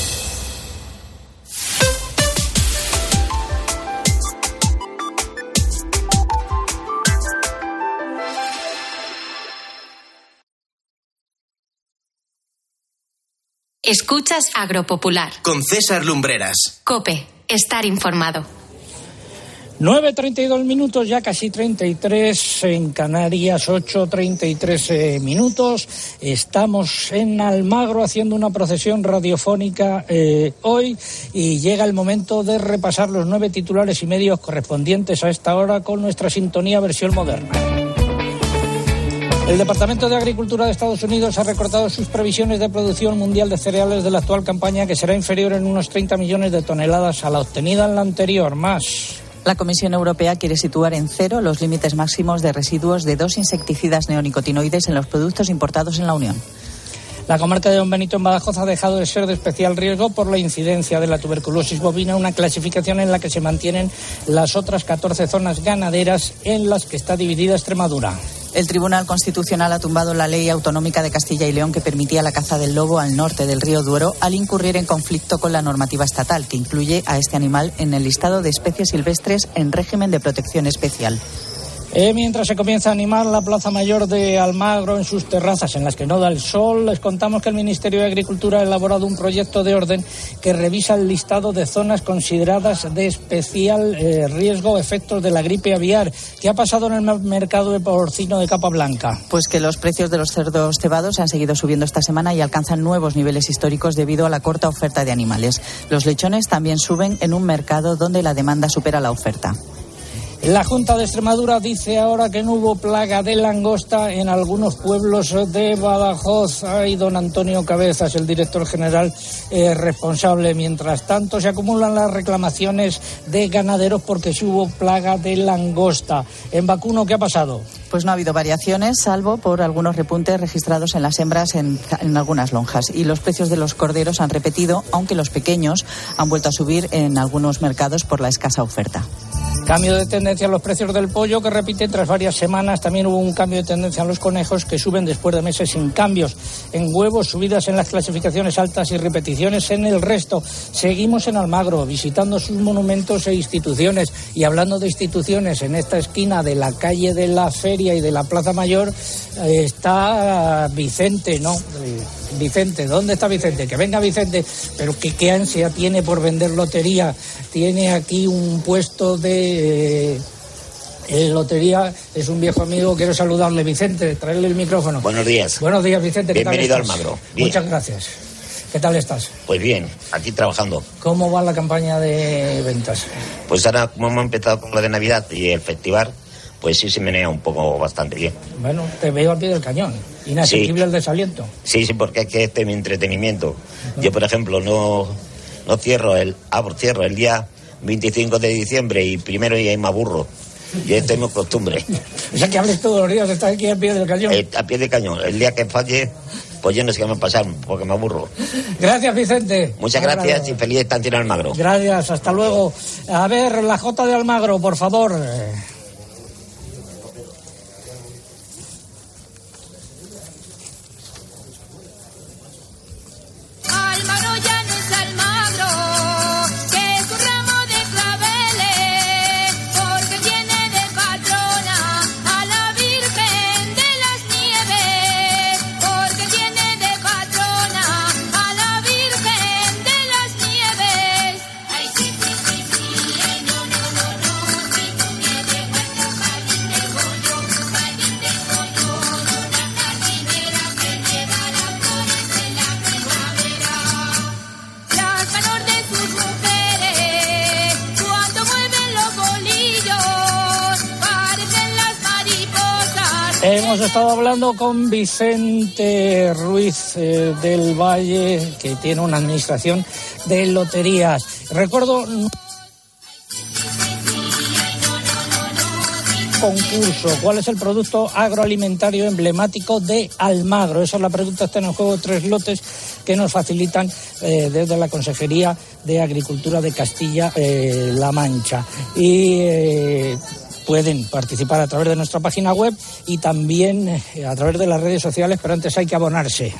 Escuchas Agropopular. Con César Lumbreras. Cope, estar informado. 9.32 minutos, ya casi 33 en Canarias, 8.33 eh, minutos. Estamos en Almagro haciendo una procesión radiofónica eh, hoy y llega el momento de repasar los nueve titulares y medios correspondientes a esta hora con nuestra sintonía versión moderna. El Departamento de Agricultura de Estados Unidos ha recortado sus previsiones de producción mundial de cereales de la actual campaña, que será inferior en unos 30 millones de toneladas a la obtenida en la anterior. Más. La Comisión Europea quiere situar en cero los límites máximos de residuos de dos insecticidas neonicotinoides en los productos importados en la Unión. La comarca de Don Benito en Badajoz ha dejado de ser de especial riesgo por la incidencia de la tuberculosis bovina, una clasificación en la que se mantienen las otras 14 zonas ganaderas en las que está dividida Extremadura. El Tribunal Constitucional ha tumbado la ley autonómica de Castilla y León que permitía la caza del lobo al norte del río Duero al incurrir en conflicto con la normativa estatal que incluye a este animal en el listado de especies silvestres en régimen de protección especial. Eh, mientras se comienza a animar la Plaza Mayor de Almagro en sus terrazas en las que no da el sol, les contamos que el Ministerio de Agricultura ha elaborado un proyecto de orden que revisa el listado de zonas consideradas de especial eh, riesgo efectos de la gripe aviar. ¿Qué ha pasado en el mercado de porcino de capa blanca? Pues que los precios de los cerdos cebados han seguido subiendo esta semana y alcanzan nuevos niveles históricos debido a la corta oferta de animales. Los lechones también suben en un mercado donde la demanda supera la oferta. La Junta de Extremadura dice ahora que no hubo plaga de langosta en algunos pueblos de Badajoz. Hay don Antonio Cabezas, el director general responsable. Mientras tanto, se acumulan las reclamaciones de ganaderos porque sí hubo plaga de langosta. En vacuno, ¿qué ha pasado? Pues no ha habido variaciones, salvo por algunos repuntes registrados en las hembras en, algunas lonjas. Y los precios de los corderos han repetido, aunque los pequeños han vuelto a subir en algunos mercados por la escasa oferta. Cambio de tendencia en los precios del pollo que repite tras varias semanas. También hubo un cambio de tendencia en los conejos que suben después de meses sin cambios. En huevos, subidas en las clasificaciones altas y repeticiones en el resto. Seguimos en Almagro visitando sus monumentos e instituciones. Y hablando de instituciones, en esta esquina de la calle de la Feria y de la Plaza Mayor eh, está Vicente, ¿no? Vicente, ¿dónde está Vicente? Que venga Vicente, pero que qué ansia tiene por vender lotería. Tiene aquí un puesto de eh, lotería, es un viejo amigo. Quiero saludarle, Vicente, traerle el micrófono. Buenos días. Buenos días, Vicente. Bienvenido al Magro. Muchas gracias. ¿Qué tal estás? Pues bien, aquí trabajando. ¿Cómo va la campaña de ventas? Pues ahora, como hemos empezado con lo de Navidad y el festival, pues sí se menea un poco bastante bien. Bueno, te veo al pie del cañón. Inasequible sí. el desaliento. Sí, sí, porque es que este es mi entretenimiento. Uh -huh. Yo, por ejemplo, no, no cierro el abro, cierro el día 25 de diciembre y primero y ahí me aburro. Y tengo costumbre. o sea que hables todos los días, estás aquí al pie del cañón. A pie del cañón. El día que falle, pues yo no sé qué me va a pasar, porque me aburro. Gracias, Vicente. Muchas gracias y feliz estancia en Almagro. Gracias, hasta luego. A ver, la J de Almagro, por favor. Con Vicente Ruiz eh, del Valle, que tiene una administración de loterías. Recuerdo concurso. ¿Cuál es el producto agroalimentario emblemático de Almagro? Esa es la pregunta. Está en juego tres lotes que nos facilitan eh, desde la Consejería de Agricultura de Castilla-La eh, Mancha. Y pueden participar a través de nuestra página web y también eh, a través de las redes sociales, pero antes hay que abonarse.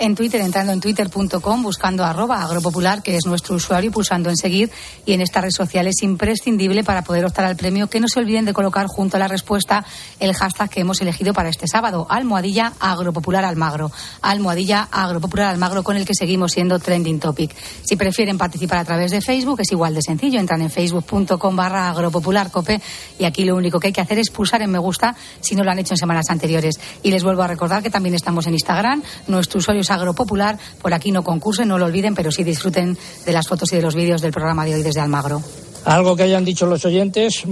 En Twitter, entrando en twitter.com, buscando arroba agropopular, que es nuestro usuario, pulsando en seguir. Y en esta red social es imprescindible para poder optar al premio que no se olviden de colocar junto a la respuesta el hashtag que hemos elegido para este sábado, almohadilla agropopular almagro. Almohadilla agropopular almagro con el que seguimos siendo trending topic. Si prefieren participar a través de Facebook, es igual de sencillo. Entran en facebook.com barra agropopularcope y aquí lo único que hay que hacer es pulsar en me gusta si no lo han hecho en semanas anteriores. Y les vuelvo a recordar que también estamos en Instagram. Nuestro usuario es agropopular. Por aquí no concursen, no lo olviden, pero sí disfruten de las fotos y de los vídeos del programa de hoy desde Almagro. Algo que hayan dicho los oyentes.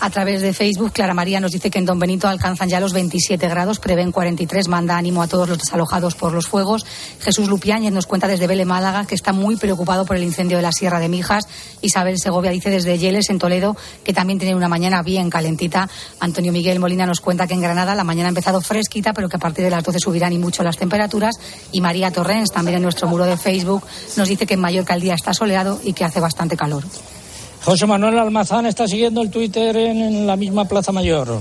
A través de Facebook, Clara María nos dice que en Don Benito alcanzan ya los 27 grados, prevén 43, manda ánimo a todos los desalojados por los fuegos. Jesús Lupiáñez nos cuenta desde Vele, Málaga, que está muy preocupado por el incendio de la Sierra de Mijas. Isabel Segovia dice desde Yeles, en Toledo, que también tiene una mañana bien calentita. Antonio Miguel Molina nos cuenta que en Granada la mañana ha empezado fresquita, pero que a partir de las 12 subirán y mucho las temperaturas. Y María Torrens, también en nuestro muro de Facebook, nos dice que en Mallorca el día está soleado y que hace bastante calor. José Manuel Almazán está siguiendo el Twitter en, en la misma Plaza Mayor.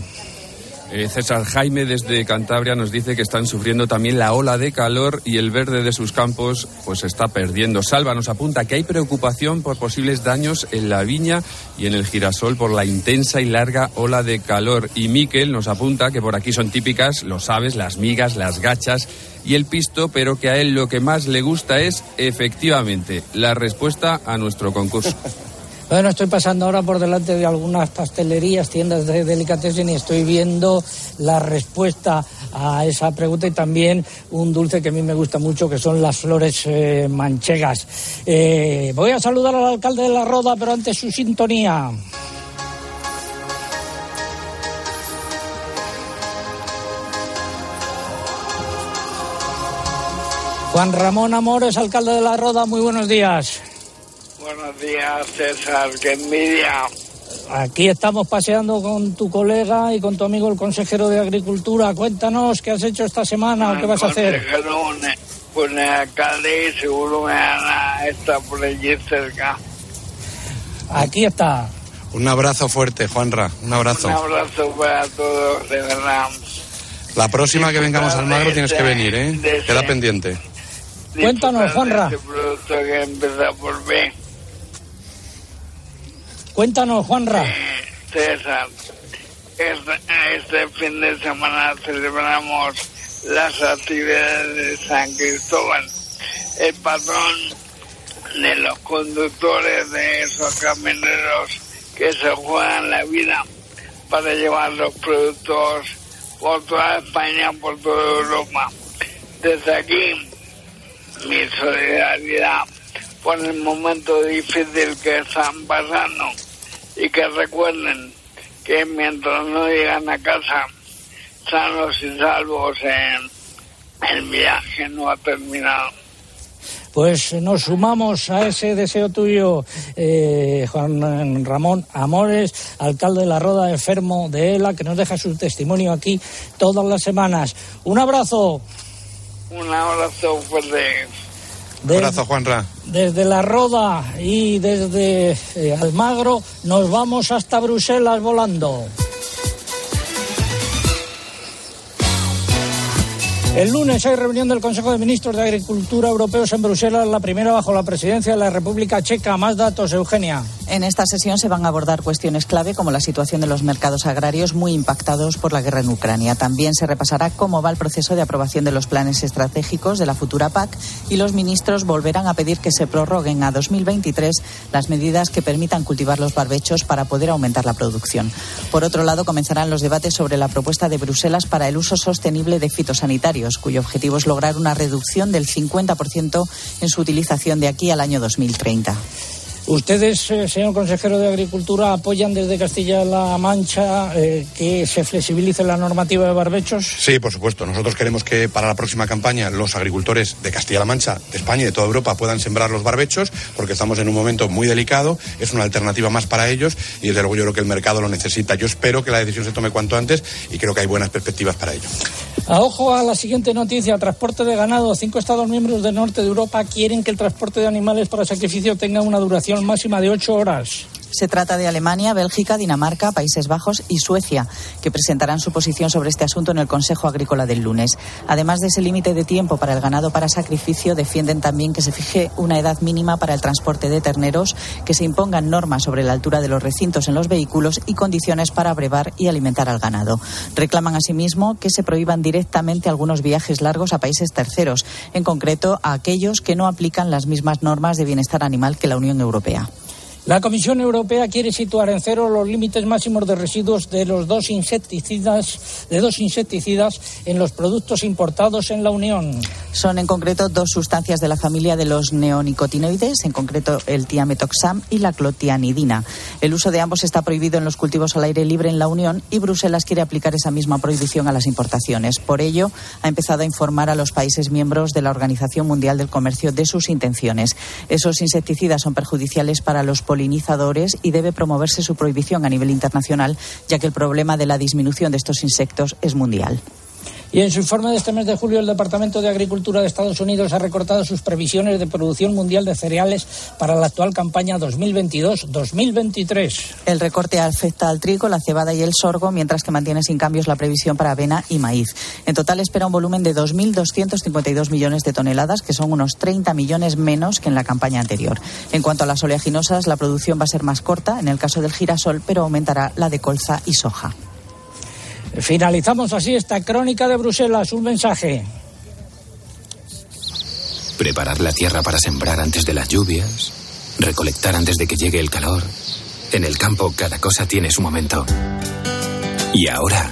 Eh, César Jaime desde Cantabria nos dice que están sufriendo también la ola de calor y el verde de sus campos pues está perdiendo. Salva nos apunta que hay preocupación por posibles daños en la viña y en el girasol por la intensa y larga ola de calor. Y Miquel nos apunta que por aquí son típicas, lo sabes, las migas, las gachas y el pisto, pero que a él lo que más le gusta es efectivamente la respuesta a nuestro concurso. Bueno, estoy pasando ahora por delante de algunas pastelerías, tiendas de delicatessen y estoy viendo la respuesta a esa pregunta y también un dulce que a mí me gusta mucho, que son las flores eh, manchegas. Eh, voy a saludar al alcalde de La Roda, pero antes su sintonía. Juan Ramón Amores, alcalde de La Roda, muy buenos días. Buenos días, César, qué envidia. Aquí estamos paseando con tu colega y con tu amigo el consejero de Agricultura. Cuéntanos qué has hecho esta semana o qué vas a hacer. Consejero, un, un alcalde y seguro me gana esta por allí cerca. Aquí está. Un abrazo fuerte, Juanra. Un abrazo. Un abrazo para todos, de verdad. La próxima que vengamos al Magro tienes que venir, ¿eh? Queda pendiente. Cuéntanos, Juanra. Este producto que empieza por B. Cuéntanos, Juanra. César, este, este fin de semana celebramos las actividades de San Cristóbal, el patrón de los conductores de esos camioneros que se juegan la vida para llevar los productos por toda España, por toda Europa. Desde aquí, mi solidaridad por el momento difícil que están pasando y que recuerden que mientras no llegan a casa sanos y salvos, eh, el viaje no ha terminado. Pues nos sumamos a ese deseo tuyo, eh, Juan Ramón Amores, alcalde de La Roda, enfermo de ELA, que nos deja su testimonio aquí todas las semanas. Un abrazo. Un abrazo fuerte. Un abrazo, Juanra. Desde La Roda y desde eh, Almagro nos vamos hasta Bruselas volando. El lunes hay reunión del Consejo de Ministros de Agricultura Europeos en Bruselas, la primera bajo la presidencia de la República Checa. Más datos, Eugenia. En esta sesión se van a abordar cuestiones clave como la situación de los mercados agrarios muy impactados por la guerra en Ucrania. También se repasará cómo va el proceso de aprobación de los planes estratégicos de la futura PAC y los ministros volverán a pedir que se prorroguen a 2023 las medidas que permitan cultivar los barbechos para poder aumentar la producción. Por otro lado, comenzarán los debates sobre la propuesta de Bruselas para el uso sostenible de fitosanitarios, cuyo objetivo es lograr una reducción del 50% en su utilización de aquí al año 2030. Ustedes, eh, señor consejero de Agricultura, apoyan desde Castilla-La Mancha eh, que se flexibilice la normativa de barbechos. Sí, por supuesto. Nosotros queremos que para la próxima campaña los agricultores de Castilla-La Mancha, de España y de toda Europa puedan sembrar los barbechos, porque estamos en un momento muy delicado. Es una alternativa más para ellos y desde luego yo creo que el mercado lo necesita. Yo espero que la decisión se tome cuanto antes y creo que hay buenas perspectivas para ello. A ojo a la siguiente noticia, transporte de ganado. Cinco Estados miembros del norte de Europa quieren que el transporte de animales para sacrificio tenga una duración máxima de ocho horas. Se trata de Alemania, Bélgica, Dinamarca, Países Bajos y Suecia, que presentarán su posición sobre este asunto en el Consejo Agrícola del lunes. Además de ese límite de tiempo para el ganado para sacrificio, defienden también que se fije una edad mínima para el transporte de terneros, que se impongan normas sobre la altura de los recintos en los vehículos y condiciones para brevar y alimentar al ganado. Reclaman asimismo que se prohíban directamente algunos viajes largos a países terceros, en concreto a aquellos que no aplican las mismas normas de bienestar animal que la Unión Europea. La Comisión Europea quiere situar en cero los límites máximos de residuos de los dos insecticidas, en los productos importados en la Unión. Son en concreto dos sustancias de la familia de los neonicotinoides, en concreto el tiametoxam y la clotianidina. El uso de ambos está prohibido en los cultivos al aire libre en la Unión y Bruselas quiere aplicar esa misma prohibición a las importaciones. Por ello, ha empezado a informar a los países miembros de la Organización Mundial del Comercio de sus intenciones. Esos insecticidas son perjudiciales para los polinizadores y debe promoverse su prohibición a nivel internacional, ya que el problema de la disminución de estos insectos es mundial. Y en su informe de este mes de julio, el Departamento de Agricultura de Estados Unidos ha recortado sus previsiones de producción mundial de cereales para la actual campaña 2022-2023. El recorte afecta al trigo, la cebada y el sorgo, mientras que mantiene sin cambios la previsión para avena y maíz. En total espera un volumen de 2.252 millones de toneladas, que son unos 30 millones menos que en la campaña anterior. En cuanto a las oleaginosas, la producción va a ser más corta en el caso del girasol, pero aumentará la de colza y soja. Finalizamos así esta crónica de Bruselas. Un mensaje. Preparar la tierra para sembrar antes de las lluvias, recolectar antes de que llegue el calor. En el campo cada cosa tiene su momento. Y ahora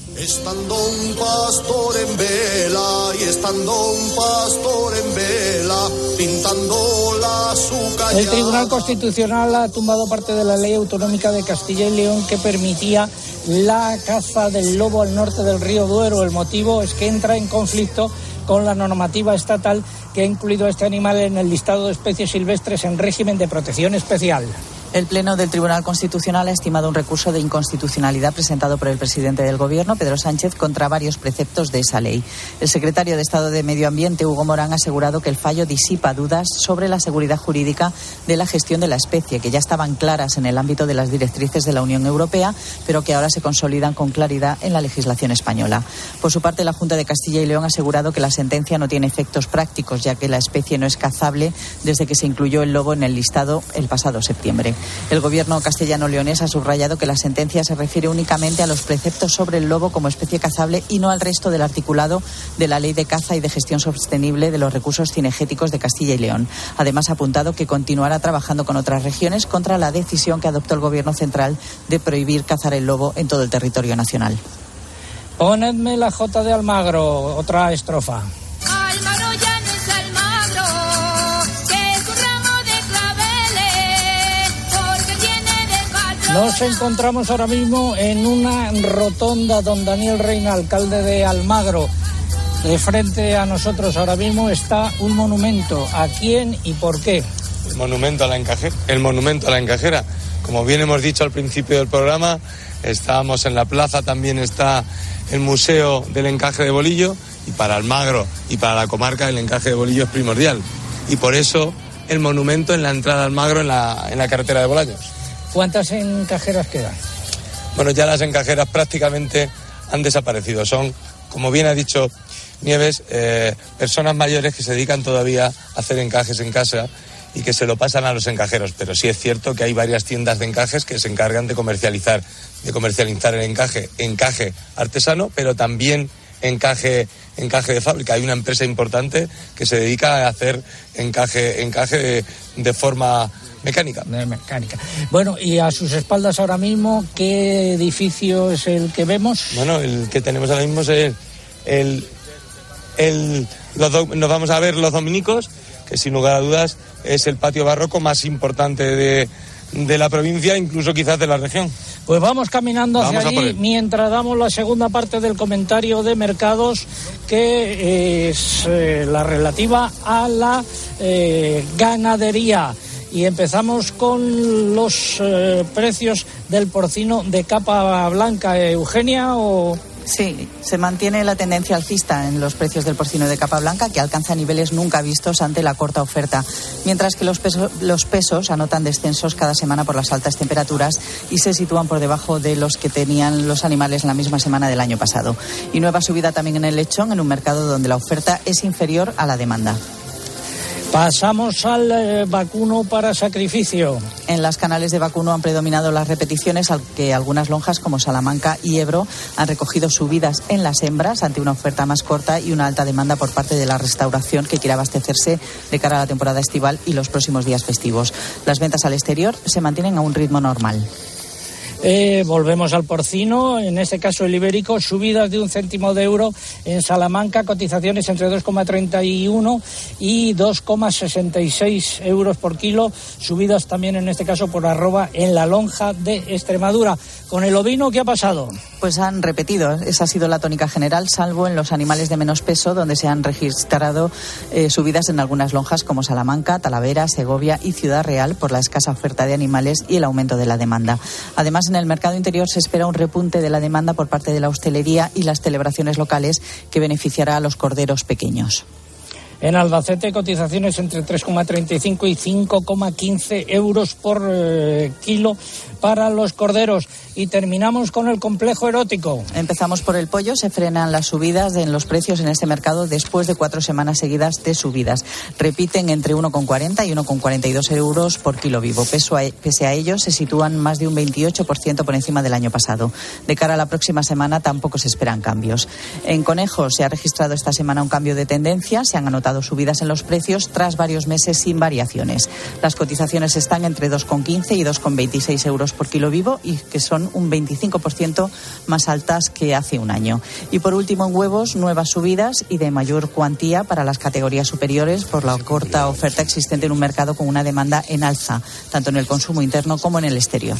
Estando un pastor en vela y estando un pastor en vela pintando la azúcar. El Tribunal Constitucional ha tumbado parte de la ley autonómica de Castilla y León que permitía la caza del lobo al norte del río Duero. El motivo es que entra en conflicto con la normativa estatal que ha incluido a este animal en el listado de especies silvestres en régimen de protección especial. El Pleno del Tribunal Constitucional ha estimado un recurso de inconstitucionalidad presentado por el presidente del Gobierno, Pedro Sánchez, contra varios preceptos de esa ley. El secretario de Estado de Medio Ambiente, Hugo Morán, ha asegurado que el fallo disipa dudas sobre la seguridad jurídica de la gestión de la especie, que ya estaban claras en el ámbito de las directrices de la Unión Europea, pero que ahora se consolidan con claridad en la legislación española. Por su parte, la Junta de Castilla y León ha asegurado que la sentencia no tiene efectos prácticos, ya que la especie no es cazable desde que se incluyó el lobo en el listado el pasado septiembre. El gobierno castellano-leonés ha subrayado que la sentencia se refiere únicamente a los preceptos sobre el lobo como especie cazable y no al resto del articulado de la Ley de Caza y de Gestión Sostenible de los Recursos Cinegéticos de Castilla y León. Además, ha apuntado que continuará trabajando con otras regiones contra la decisión que adoptó el gobierno central de prohibir cazar el lobo en todo el territorio nacional. Ponedme la J de Almagro, otra estrofa. Nos encontramos ahora mismo en una rotonda, don Daniel Reina, alcalde de Almagro. De frente a nosotros ahora mismo está un monumento. ¿A quién y por qué? El monumento a la encajera. El monumento a la encajera. Como bien hemos dicho al principio del programa, estábamos en la plaza, también está el Museo del Encaje de Bolillo y para Almagro y para la comarca el encaje de Bolillo es primordial. Y por eso el monumento en la entrada a Almagro en la, en la carretera de Bolaños. ¿Cuántas encajeras quedan? Bueno, ya las encajeras prácticamente han desaparecido. Son, como bien ha dicho Nieves, eh, personas mayores que se dedican todavía a hacer encajes en casa y que se lo pasan a los encajeros. Pero sí es cierto que hay varias tiendas de encajes que se encargan de comercializar, de comercializar el encaje, encaje artesano, pero también encaje, encaje de fábrica. Hay una empresa importante que se dedica a hacer encaje, encaje de, de forma mecánica. De mecánica. Bueno, y a sus espaldas ahora mismo, ¿qué edificio es el que vemos? Bueno, el que tenemos ahora mismo es el, el, el- los do- nos vamos a ver los dominicos, que sin lugar a dudas es el patio barroco más importante de, de la provincia, incluso quizás de la región. Pues vamos caminando hacia Vamos allí mientras damos la segunda parte del comentario de mercados, que es eh, la relativa a la eh, ganadería. Y empezamos con los eh, precios del porcino de capa blanca. Eugenia o... Sí, se mantiene la tendencia alcista en los precios del porcino de capa blanca, que alcanza niveles nunca vistos ante la corta oferta, mientras que los, los pesos anotan descensos cada semana por las altas temperaturas y se sitúan por debajo de los que tenían los animales la misma semana del año pasado. Y nueva subida también en el lechón, en un mercado donde la oferta es inferior a la demanda. Pasamos al eh, vacuno para sacrificio. En las canales de vacuno han predominado las repeticiones, al que algunas lonjas como Salamanca y Ebro han recogido subidas en las hembras ante una oferta más corta y una alta demanda por parte de la restauración que quiere abastecerse de cara a la temporada estival y los próximos días festivos. Las ventas al exterior se mantienen a un ritmo normal. Eh, volvemos al porcino, en este caso el ibérico, subidas de un céntimo de euro en Salamanca, cotizaciones entre 2,31 y 2,66 euros por kilo, subidas también en este caso por arroba en la lonja de Extremadura. Con el ovino, ¿qué ha pasado? Pues han repetido, esa ha sido la tónica general, salvo en los animales de menos peso, donde se han registrado eh, subidas en algunas lonjas como Salamanca, Talavera, Segovia y Ciudad Real por la escasa oferta de animales y el aumento de la demanda. Además, en el mercado interior se espera un repunte de la demanda por parte de la hostelería y las celebraciones locales que beneficiará a los corderos pequeños. En Albacete, cotizaciones entre 3,35 y 5,15 euros por eh, kilo para los corderos. Y terminamos con el complejo erótico. Empezamos por el pollo. Se frenan las subidas en los precios en este mercado después de cuatro semanas seguidas de subidas. Repiten entre 1,40 y 1,42 euros por kilo vivo. A- pese a ello, se sitúan más de un 28% por encima del año pasado. De cara a la próxima semana tampoco se esperan cambios. En conejos se ha registrado esta semana un cambio de tendencia. Se han anotado subidas en los precios tras varios meses sin variaciones. Las cotizaciones están entre 2,15 y 2,26 euros por kilo vivo y que son un 25% más altas que hace un año. Y por último, en huevos, nuevas subidas y de mayor cuantía para las categorías superiores por la corta oferta existente en un mercado con una demanda en alza, tanto en el consumo interno como en el exterior.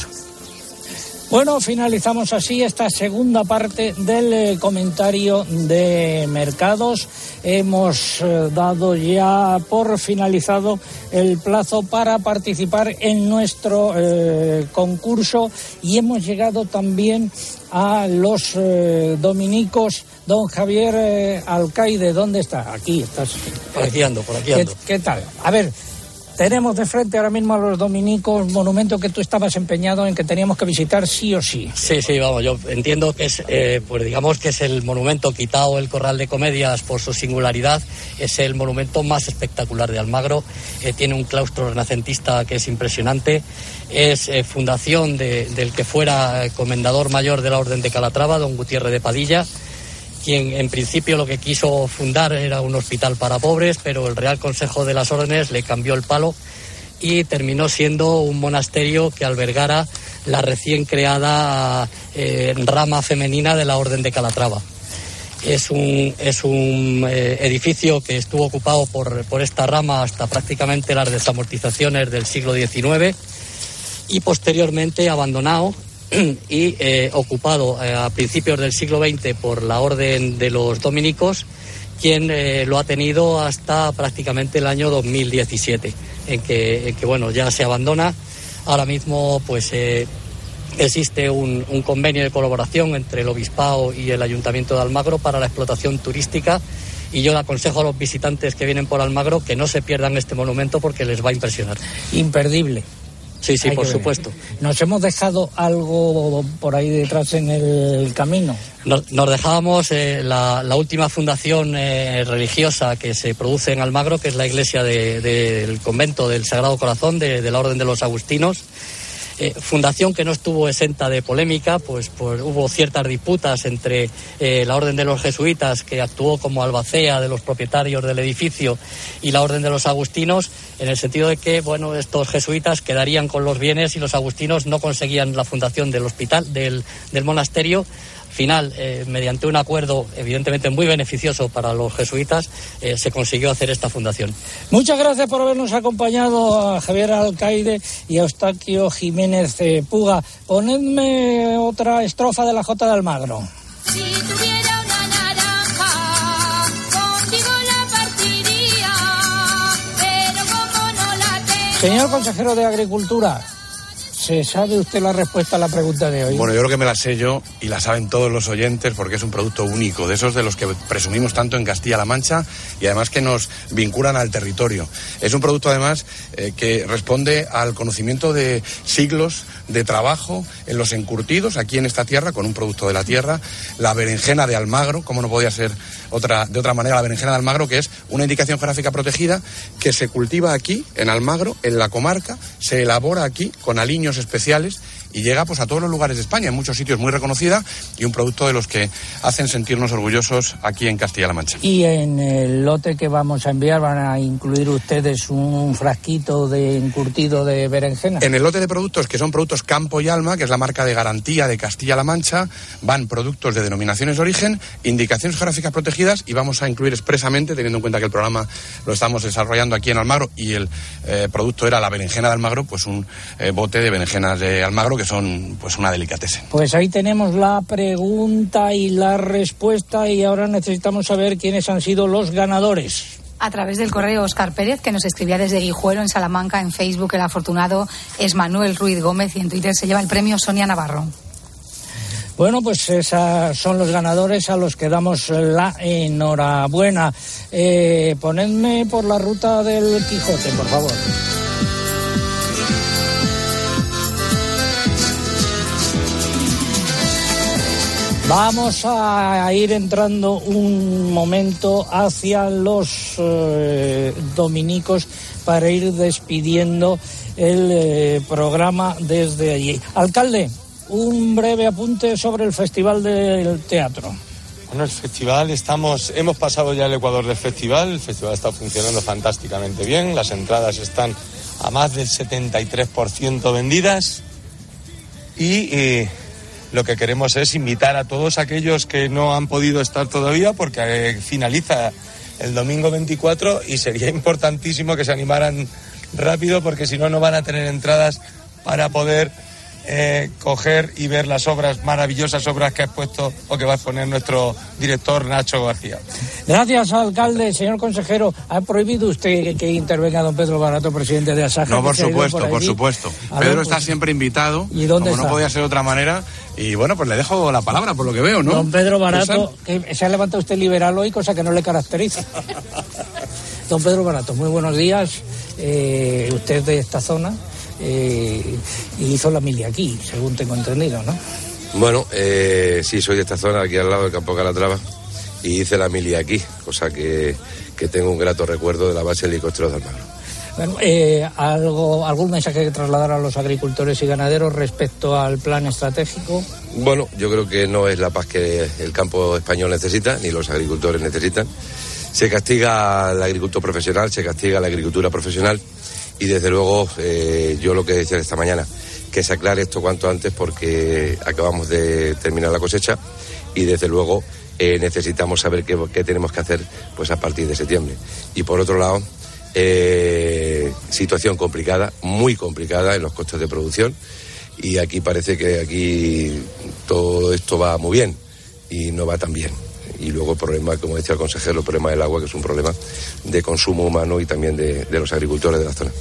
Bueno, finalizamos así esta segunda parte del eh, comentario de mercados. Hemos eh, dado ya por finalizado el plazo para participar en nuestro eh, concurso y hemos llegado también a los eh, dominicos. Don Javier eh, Alcaide, ¿dónde está? Aquí estás. Por aquí ando, por aquí ¿Qué, ando. qué tal? A ver, tenemos de frente ahora mismo a los dominicos, monumento que tú estabas empeñado en que teníamos que visitar sí o sí. Sí, sí, vamos, yo entiendo que es, eh, pues digamos que es el monumento quitado el Corral de Comedias por su singularidad, es el monumento más espectacular de Almagro, eh, tiene un claustro renacentista que es impresionante, es eh, fundación de- del que fuera eh, comendador mayor de la Orden de Calatrava, don Gutiérrez de Padilla, quien en principio lo que quiso fundar era un hospital para pobres, pero el Real Consejo de las Órdenes le cambió el palo y terminó siendo un monasterio que albergara la recién creada eh, rama femenina de la Orden de Calatrava. Es un, es un eh, edificio que estuvo ocupado por, por esta rama hasta prácticamente las desamortizaciones del siglo XIX y posteriormente abandonado y eh, ocupado eh, a principios del siglo XX por la Orden de los Dominicos, quien eh, lo ha tenido hasta prácticamente el año 2017, en que, en que, bueno, ya se abandona. Ahora mismo, pues existe un, un convenio de colaboración entre el Obispado y el Ayuntamiento de Almagro para la explotación turística. Y yo le aconsejo a los visitantes que vienen por Almagro que no se pierdan este monumento porque les va a impresionar. Imperdible. Sí, sí, Hay por supuesto. Nos hemos dejado algo por ahí detrás en el camino. Nos, nos dejábamos eh, la, la última fundación eh, religiosa que se produce en Almagro, que es la iglesia de- del convento del Sagrado Corazón de, de la Orden de los Agustinos. Eh, fundación que no estuvo exenta de polémica, pues, pues hubo ciertas disputas entre eh, la Orden de los Jesuitas, que actuó como albacea de los propietarios del edificio, y la Orden de los Agustinos, en el sentido de que bueno, estos jesuitas quedarían con los bienes y los agustinos no conseguían la fundación del hospital, del, del monasterio. Final, eh, mediante un acuerdo evidentemente muy beneficioso para los jesuitas, eh, se consiguió hacer esta fundación. Muchas gracias por habernos acompañado a Javier Alcaide y a Eustaquio Jiménez eh, Puga. Ponedme otra estrofa de la Jota de Almagro. Si tuviera una naranja, contigo la partiría, pero como no la tengo. Señor consejero de Agricultura, ¿se sabe usted la respuesta a la pregunta de hoy? Bueno, yo creo que me la sé yo y la saben todos los oyentes porque es un producto único, de esos de los que presumimos tanto en Castilla-La Mancha y además que nos vinculan al territorio. Es un producto además eh, que responde al conocimiento de siglos de trabajo en los encurtidos aquí en esta tierra con un producto de la tierra, la berenjena de Almagro, como no podía ser otra, de otra manera, la berenjena de Almagro, que es una indicación geográfica protegida que se cultiva aquí, en Almagro, en la comarca, se elabora aquí con aliños especiales y llega pues a todos los lugares de España, en muchos sitios muy reconocida y un producto de los que hacen sentirnos orgullosos aquí en Castilla-La Mancha. Y en el lote que vamos a enviar van a incluir ustedes un frasquito de encurtido de berenjena. En el lote de productos que son productos Campo y Alma, que es la marca de garantía de Castilla-La Mancha, van productos de denominaciones de origen, indicaciones geográficas protegidas y vamos a incluir expresamente, teniendo en cuenta que el programa lo estamos desarrollando aquí en Almagro y el eh, producto era la berenjena de Almagro, pues un eh, bote de berenjenas de Almagro que son pues una delicatessen. Pues ahí tenemos la pregunta y la respuesta y ahora necesitamos saber quiénes han sido los ganadores. A través del correo Oscar Pérez, que nos escribía desde Guijuelo, en Salamanca, en Facebook, el afortunado es Manuel Ruiz Gómez y en Twitter se lleva el premio Sonia Navarro. Bueno, pues esos son los ganadores a los que damos la enhorabuena. Eh, ponedme por la ruta del Quijote, por favor. Vamos a ir entrando un momento hacia los eh, dominicos para ir despidiendo el eh, programa desde allí. Alcalde, un breve apunte sobre el Festival del Teatro. Bueno, el festival, estamos, hemos pasado ya el Ecuador del festival, el festival está funcionando fantásticamente bien, las entradas están a más del 73% vendidas y eh, lo que queremos es invitar a todos aquellos que no han podido estar todavía porque eh, finaliza el domingo 24 y sería importantísimo que se animaran rápido porque si no, no van a tener entradas para poder eh, coger y ver las obras, maravillosas obras que ha expuesto o que va a exponer nuestro director Nacho García. Gracias, alcalde. Señor consejero, ¿ha prohibido usted que, que intervenga don Pedro Barato, presidente de Asaja? No, por supuesto, por supuesto. A ver, Pedro está pues, siempre invitado, ¿Y dónde como está? no podía ser de otra manera. Y bueno, pues le dejo la palabra, por lo que veo, ¿no? Don Pedro Barato, que se ha levantado usted liberal hoy, cosa que no le caracteriza. Don Pedro Barato, muy buenos días. Eh, usted de esta zona eh, y hizo la mili aquí, según tengo entendido, ¿no? Bueno, eh, sí, soy de esta zona, aquí al lado del campo Calatrava, y hice la mili aquí, cosa que, que tengo un grato recuerdo de la base de helicópteros de Almagro. Bueno, eh, algo, ¿Algún mensaje que trasladar a los agricultores y ganaderos respecto al plan estratégico? Bueno, yo creo que no es la paz que el campo español necesita, ni los agricultores necesitan. Se castiga al agricultor profesional, se castiga a la agricultura profesional y desde luego eh, yo lo que decía esta mañana, que se aclare esto cuanto antes porque acabamos de terminar la cosecha y desde luego eh, necesitamos saber qué, qué tenemos que hacer pues a partir de septiembre. Y por otro lado, eh, situación complicada, muy complicada en los costes de producción y aquí parece que aquí todo esto va muy bien y no va tan bien. Y luego el problema, como decía el consejero, el problema del agua, que es un problema de consumo humano y también de, de los agricultores de la zona.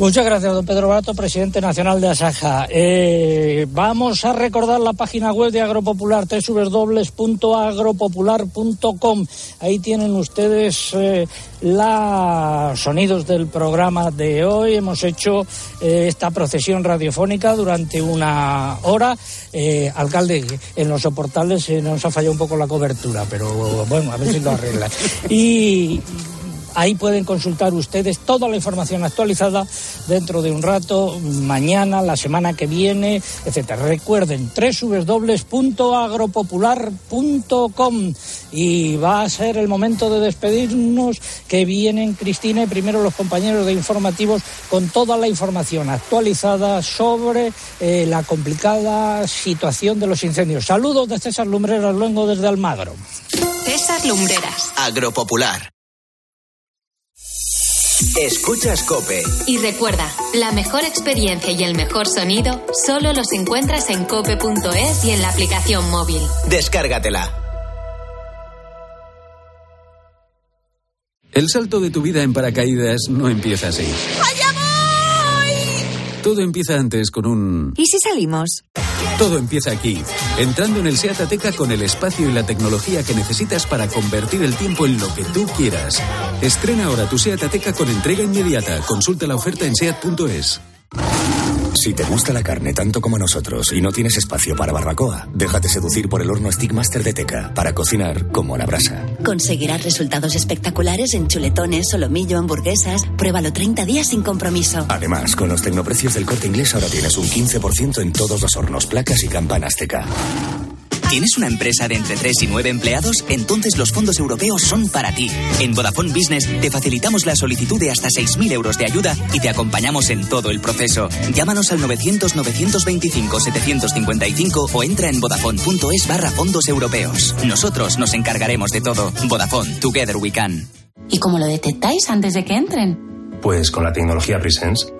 Muchas gracias, don Pedro Barato, presidente nacional de Asaja. Eh, vamos a recordar la página web de Agropopular, www.agropopular.com. Ahí tienen ustedes eh, los sonidos del programa de hoy. Hemos hecho eh, esta procesión radiofónica durante una hora. Eh, alcalde, en los soportales nos ha fallado un poco la cobertura, pero bueno, a ver si lo arreglan. Y Ahí pueden consultar ustedes toda la información actualizada dentro de un rato, mañana, la semana que viene, etcétera. Recuerden www.agropopular.com y va a ser el momento de despedirnos que vienen Cristina y primero los compañeros de informativos con toda la información actualizada sobre eh, la complicada situación de los incendios. Saludos de César Lumbreras Luengo desde Almagro. César Lumbreras. Agropopular. Escuchas Cope. Y recuerda, la mejor experiencia y el mejor sonido solo los encuentras en cope.es y en la aplicación móvil. Descárgatela. El salto de tu vida en paracaídas no empieza así. Todo empieza antes con un... ¿Y si salimos? Todo empieza aquí, entrando en el SEAT Ateca con el espacio y la tecnología que necesitas para convertir el tiempo en lo que tú quieras. Estrena ahora tu SEAT Ateca con entrega inmediata. Consulta la oferta en SEAT.es. Si te gusta la carne tanto como nosotros y no tienes espacio para barbacoa, déjate seducir por el horno Stickmaster de Teca para cocinar como a la brasa. Conseguirás resultados espectaculares en chuletones, solomillo, hamburguesas. Pruébalo 30 días sin compromiso. Además, con los tecnoprecios del corte inglés ahora tienes un 15% en todos los hornos, placas y campanas TK. ¿Tienes una empresa de entre 3 y 9 empleados? Entonces los fondos europeos son para ti. En Vodafone Business te facilitamos la solicitud de hasta 6.000 euros de ayuda y te acompañamos en todo el proceso. Llámanos al 900-925-755 o entra en vodafone.es barra fondos europeos. Nosotros nos encargaremos de todo. Vodafone, Together We Can. ¿Y cómo lo detectáis antes de que entren? Pues con la tecnología Presence.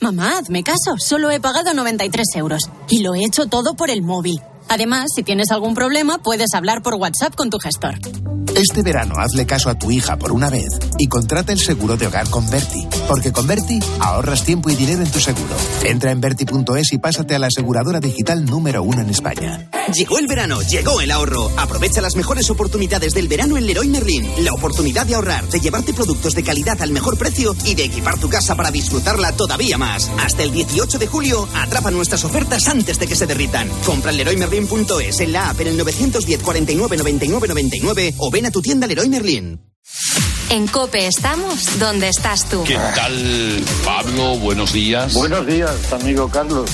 Mamá, hazme caso. Solo he pagado 93 euros. Y lo he hecho todo por el móvil. Además, si tienes algún problema, puedes hablar por WhatsApp con tu gestor. Este verano hazle caso a tu hija por una vez y contrata el seguro de hogar con Berti. Porque con Berti ahorras tiempo y dinero en tu seguro. Entra en Berti.es y pásate a la aseguradora digital número uno en España. Llegó el verano, llegó el ahorro. Aprovecha las mejores oportunidades del verano en Leroy Merlin. La oportunidad de ahorrar, de llevarte productos de calidad al mejor precio y de equipar tu casa para disfrutarla todavía más. Hasta el 18 de julio, atrapa nuestras ofertas antes de que se derritan. Compra en leroymerlin.es, en la app en el 910 49 99 99 o ven a tu tienda Leroy Merlin. En Cope estamos donde estás tú. ¿Qué tal, Pablo? Buenos días. Buenos días, amigo Carlos.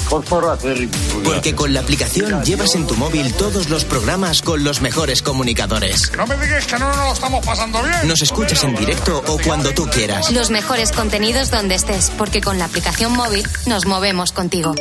Acérrimo. Porque con la aplicación llevas en tu móvil todos los programas con los mejores comunicadores. No me digas que no nos lo estamos pasando bien. Nos escuchas en directo o cuando tú quieras. Los mejores contenidos donde estés, porque con la aplicación móvil nos movemos contigo.